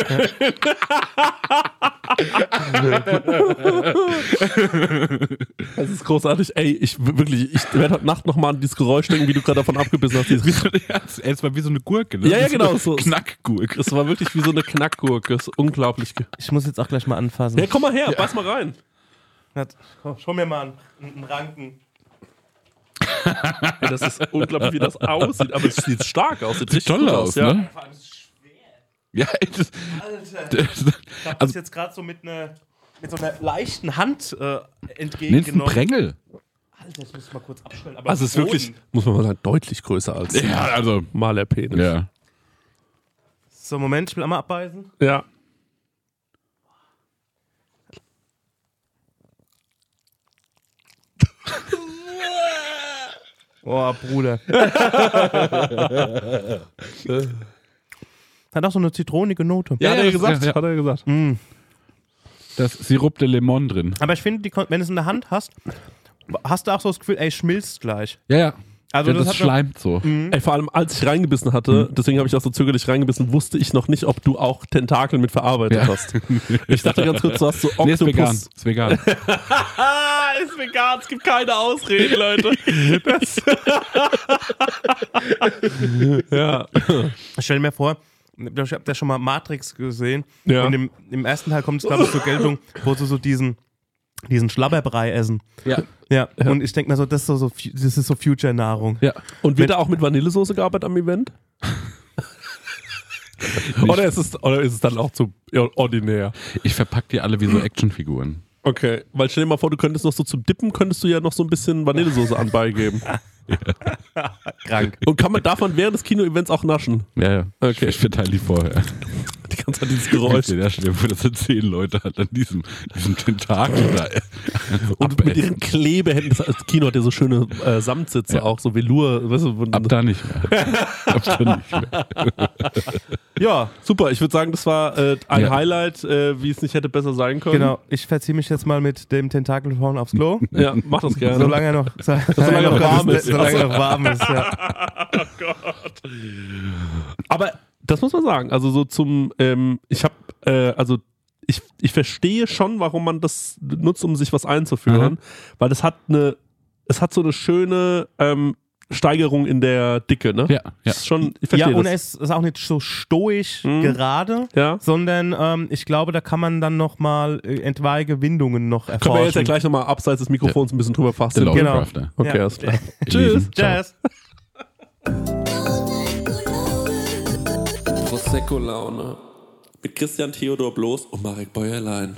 Das ist großartig. Ey, ich wirklich, ich werde heute Nacht nochmal an dieses Geräusch denken, wie du gerade davon abgebissen hast. Dieses- ja, es war wie so eine Gurke, ne? Ja, ja, genau, eine so- Knackgurke. Es war wirklich wie so eine Knackgurke. Das ist unglaublich. Ich muss jetzt auch gleich mal anfassen. Ja, komm mal her, beiß mal rein. Schau mir mal einen, Ranken. Ey, das ist unglaublich, wie das aussieht. Aber es sieht stark aus. Sieht, Sieht toll gut aus, ja. ne? Ja, ey, das, Alter. das, Ich hab Also- das jetzt gerade so mit, ne, mit so einer leichten Hand äh, entgegengenommen. Prängel. Alter, ich muss mal kurz abstellen. Aber Also es ist wirklich, muss man mal sagen, deutlich größer als Ja, also, Malerpenis. ja. So, Moment, ich will einmal abbeißen. ja. Oh, Bruder. Hat auch so eine zitronige Note. Ja, hat er das- gesagt. ja, ja. Hat er gesagt. Da ist Sirup de Lemon drin. Aber ich finde, die wenn du es in der Hand hast, hast du auch so das Gefühl, ey, schmilzt gleich. Ja, ja. Also ja, das das, hat noch- schleimt so. Ey, vor allem, als ich reingebissen hatte, deswegen habe ich auch so zögerlich reingebissen, wusste ich noch nicht, ob du auch Tentakel mit verarbeitet Ja. hast. Ich dachte ganz kurz, du hast so Nee, ist vegan. Oktopus. Ist vegan. Ist vegan, es gibt keine Ausreden, Leute. Das ja. Ich stell mir vor, ich habe ja schon mal Matrix gesehen. Ja. Und im, im ersten Teil kommt es, glaube ich, zur Geltung, wo sie so diesen, diesen Schlabberbrei essen. ja. Ja, und ich denke mir so, das ist so, so, das ist so Future-Nahrung. Ja. Und wird da auch mit Vanillesoße gearbeitet am Event? oder, ist es, oder ist es dann auch zu ordinär? Ich verpack die alle wie so Actionfiguren. Okay, weil stell dir mal vor, du könntest noch so zum Dippen, könntest du ja noch so ein bisschen Vanillesoße anbeigeben. Krank. Und kann man davon während des Kino-Events auch naschen? Ja, ja. Okay. Ich verteile die vorher. Die ganze Zeit dieses Geräusch. Ja, stell dir vor, das sind zehn Leute halt an diesem, diesem Tentakel da. Und mit ihren Klebehänden, das das Kino hat ja so schöne äh, Samtsitze Ja. auch, so Velour. Weißt du, Ab da nicht mehr. Ab da nicht mehr. ja, super. Ich würde sagen, das war äh, ein Ja. Highlight, äh, wie es nicht hätte besser sein können. Genau, ich verziehe mich jetzt mal mit dem Tentakelhorn aufs Klo. Ja, mach das gerne. Solange er noch, solange Solange er noch warm ist. Solange noch warm ist, ja. Aber das muss man sagen. Also so zum, ähm, ich habe, äh, also ich, ich verstehe schon, warum man das nutzt, um sich was einzuführen, Mhm. weil das hat eine, es hat so eine schöne ähm, Steigerung in der Dicke, ne? Ja, ja. Das ist schon, ich Ja, verstehe und das. es ist auch nicht so stoisch Mhm. gerade, ja. sondern ähm, ich glaube, da kann man dann nochmal äh, etwaige Windungen noch erforschen. Können wir jetzt ja gleich nochmal abseits des Mikrofons ein bisschen drüber Der fassen. Genau. Lovecrafter. Okay, Ja. alles klar. Tschüss. Jazz. Prosecco-Laune. Mit Christian Theodor Bloß und Marek Bäuerlein.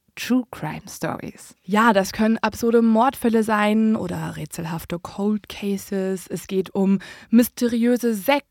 True Crime Stories. ja, das können absurde Mordfälle sein oder rätselhafte Cold Cases. Es geht um mysteriöse Sekten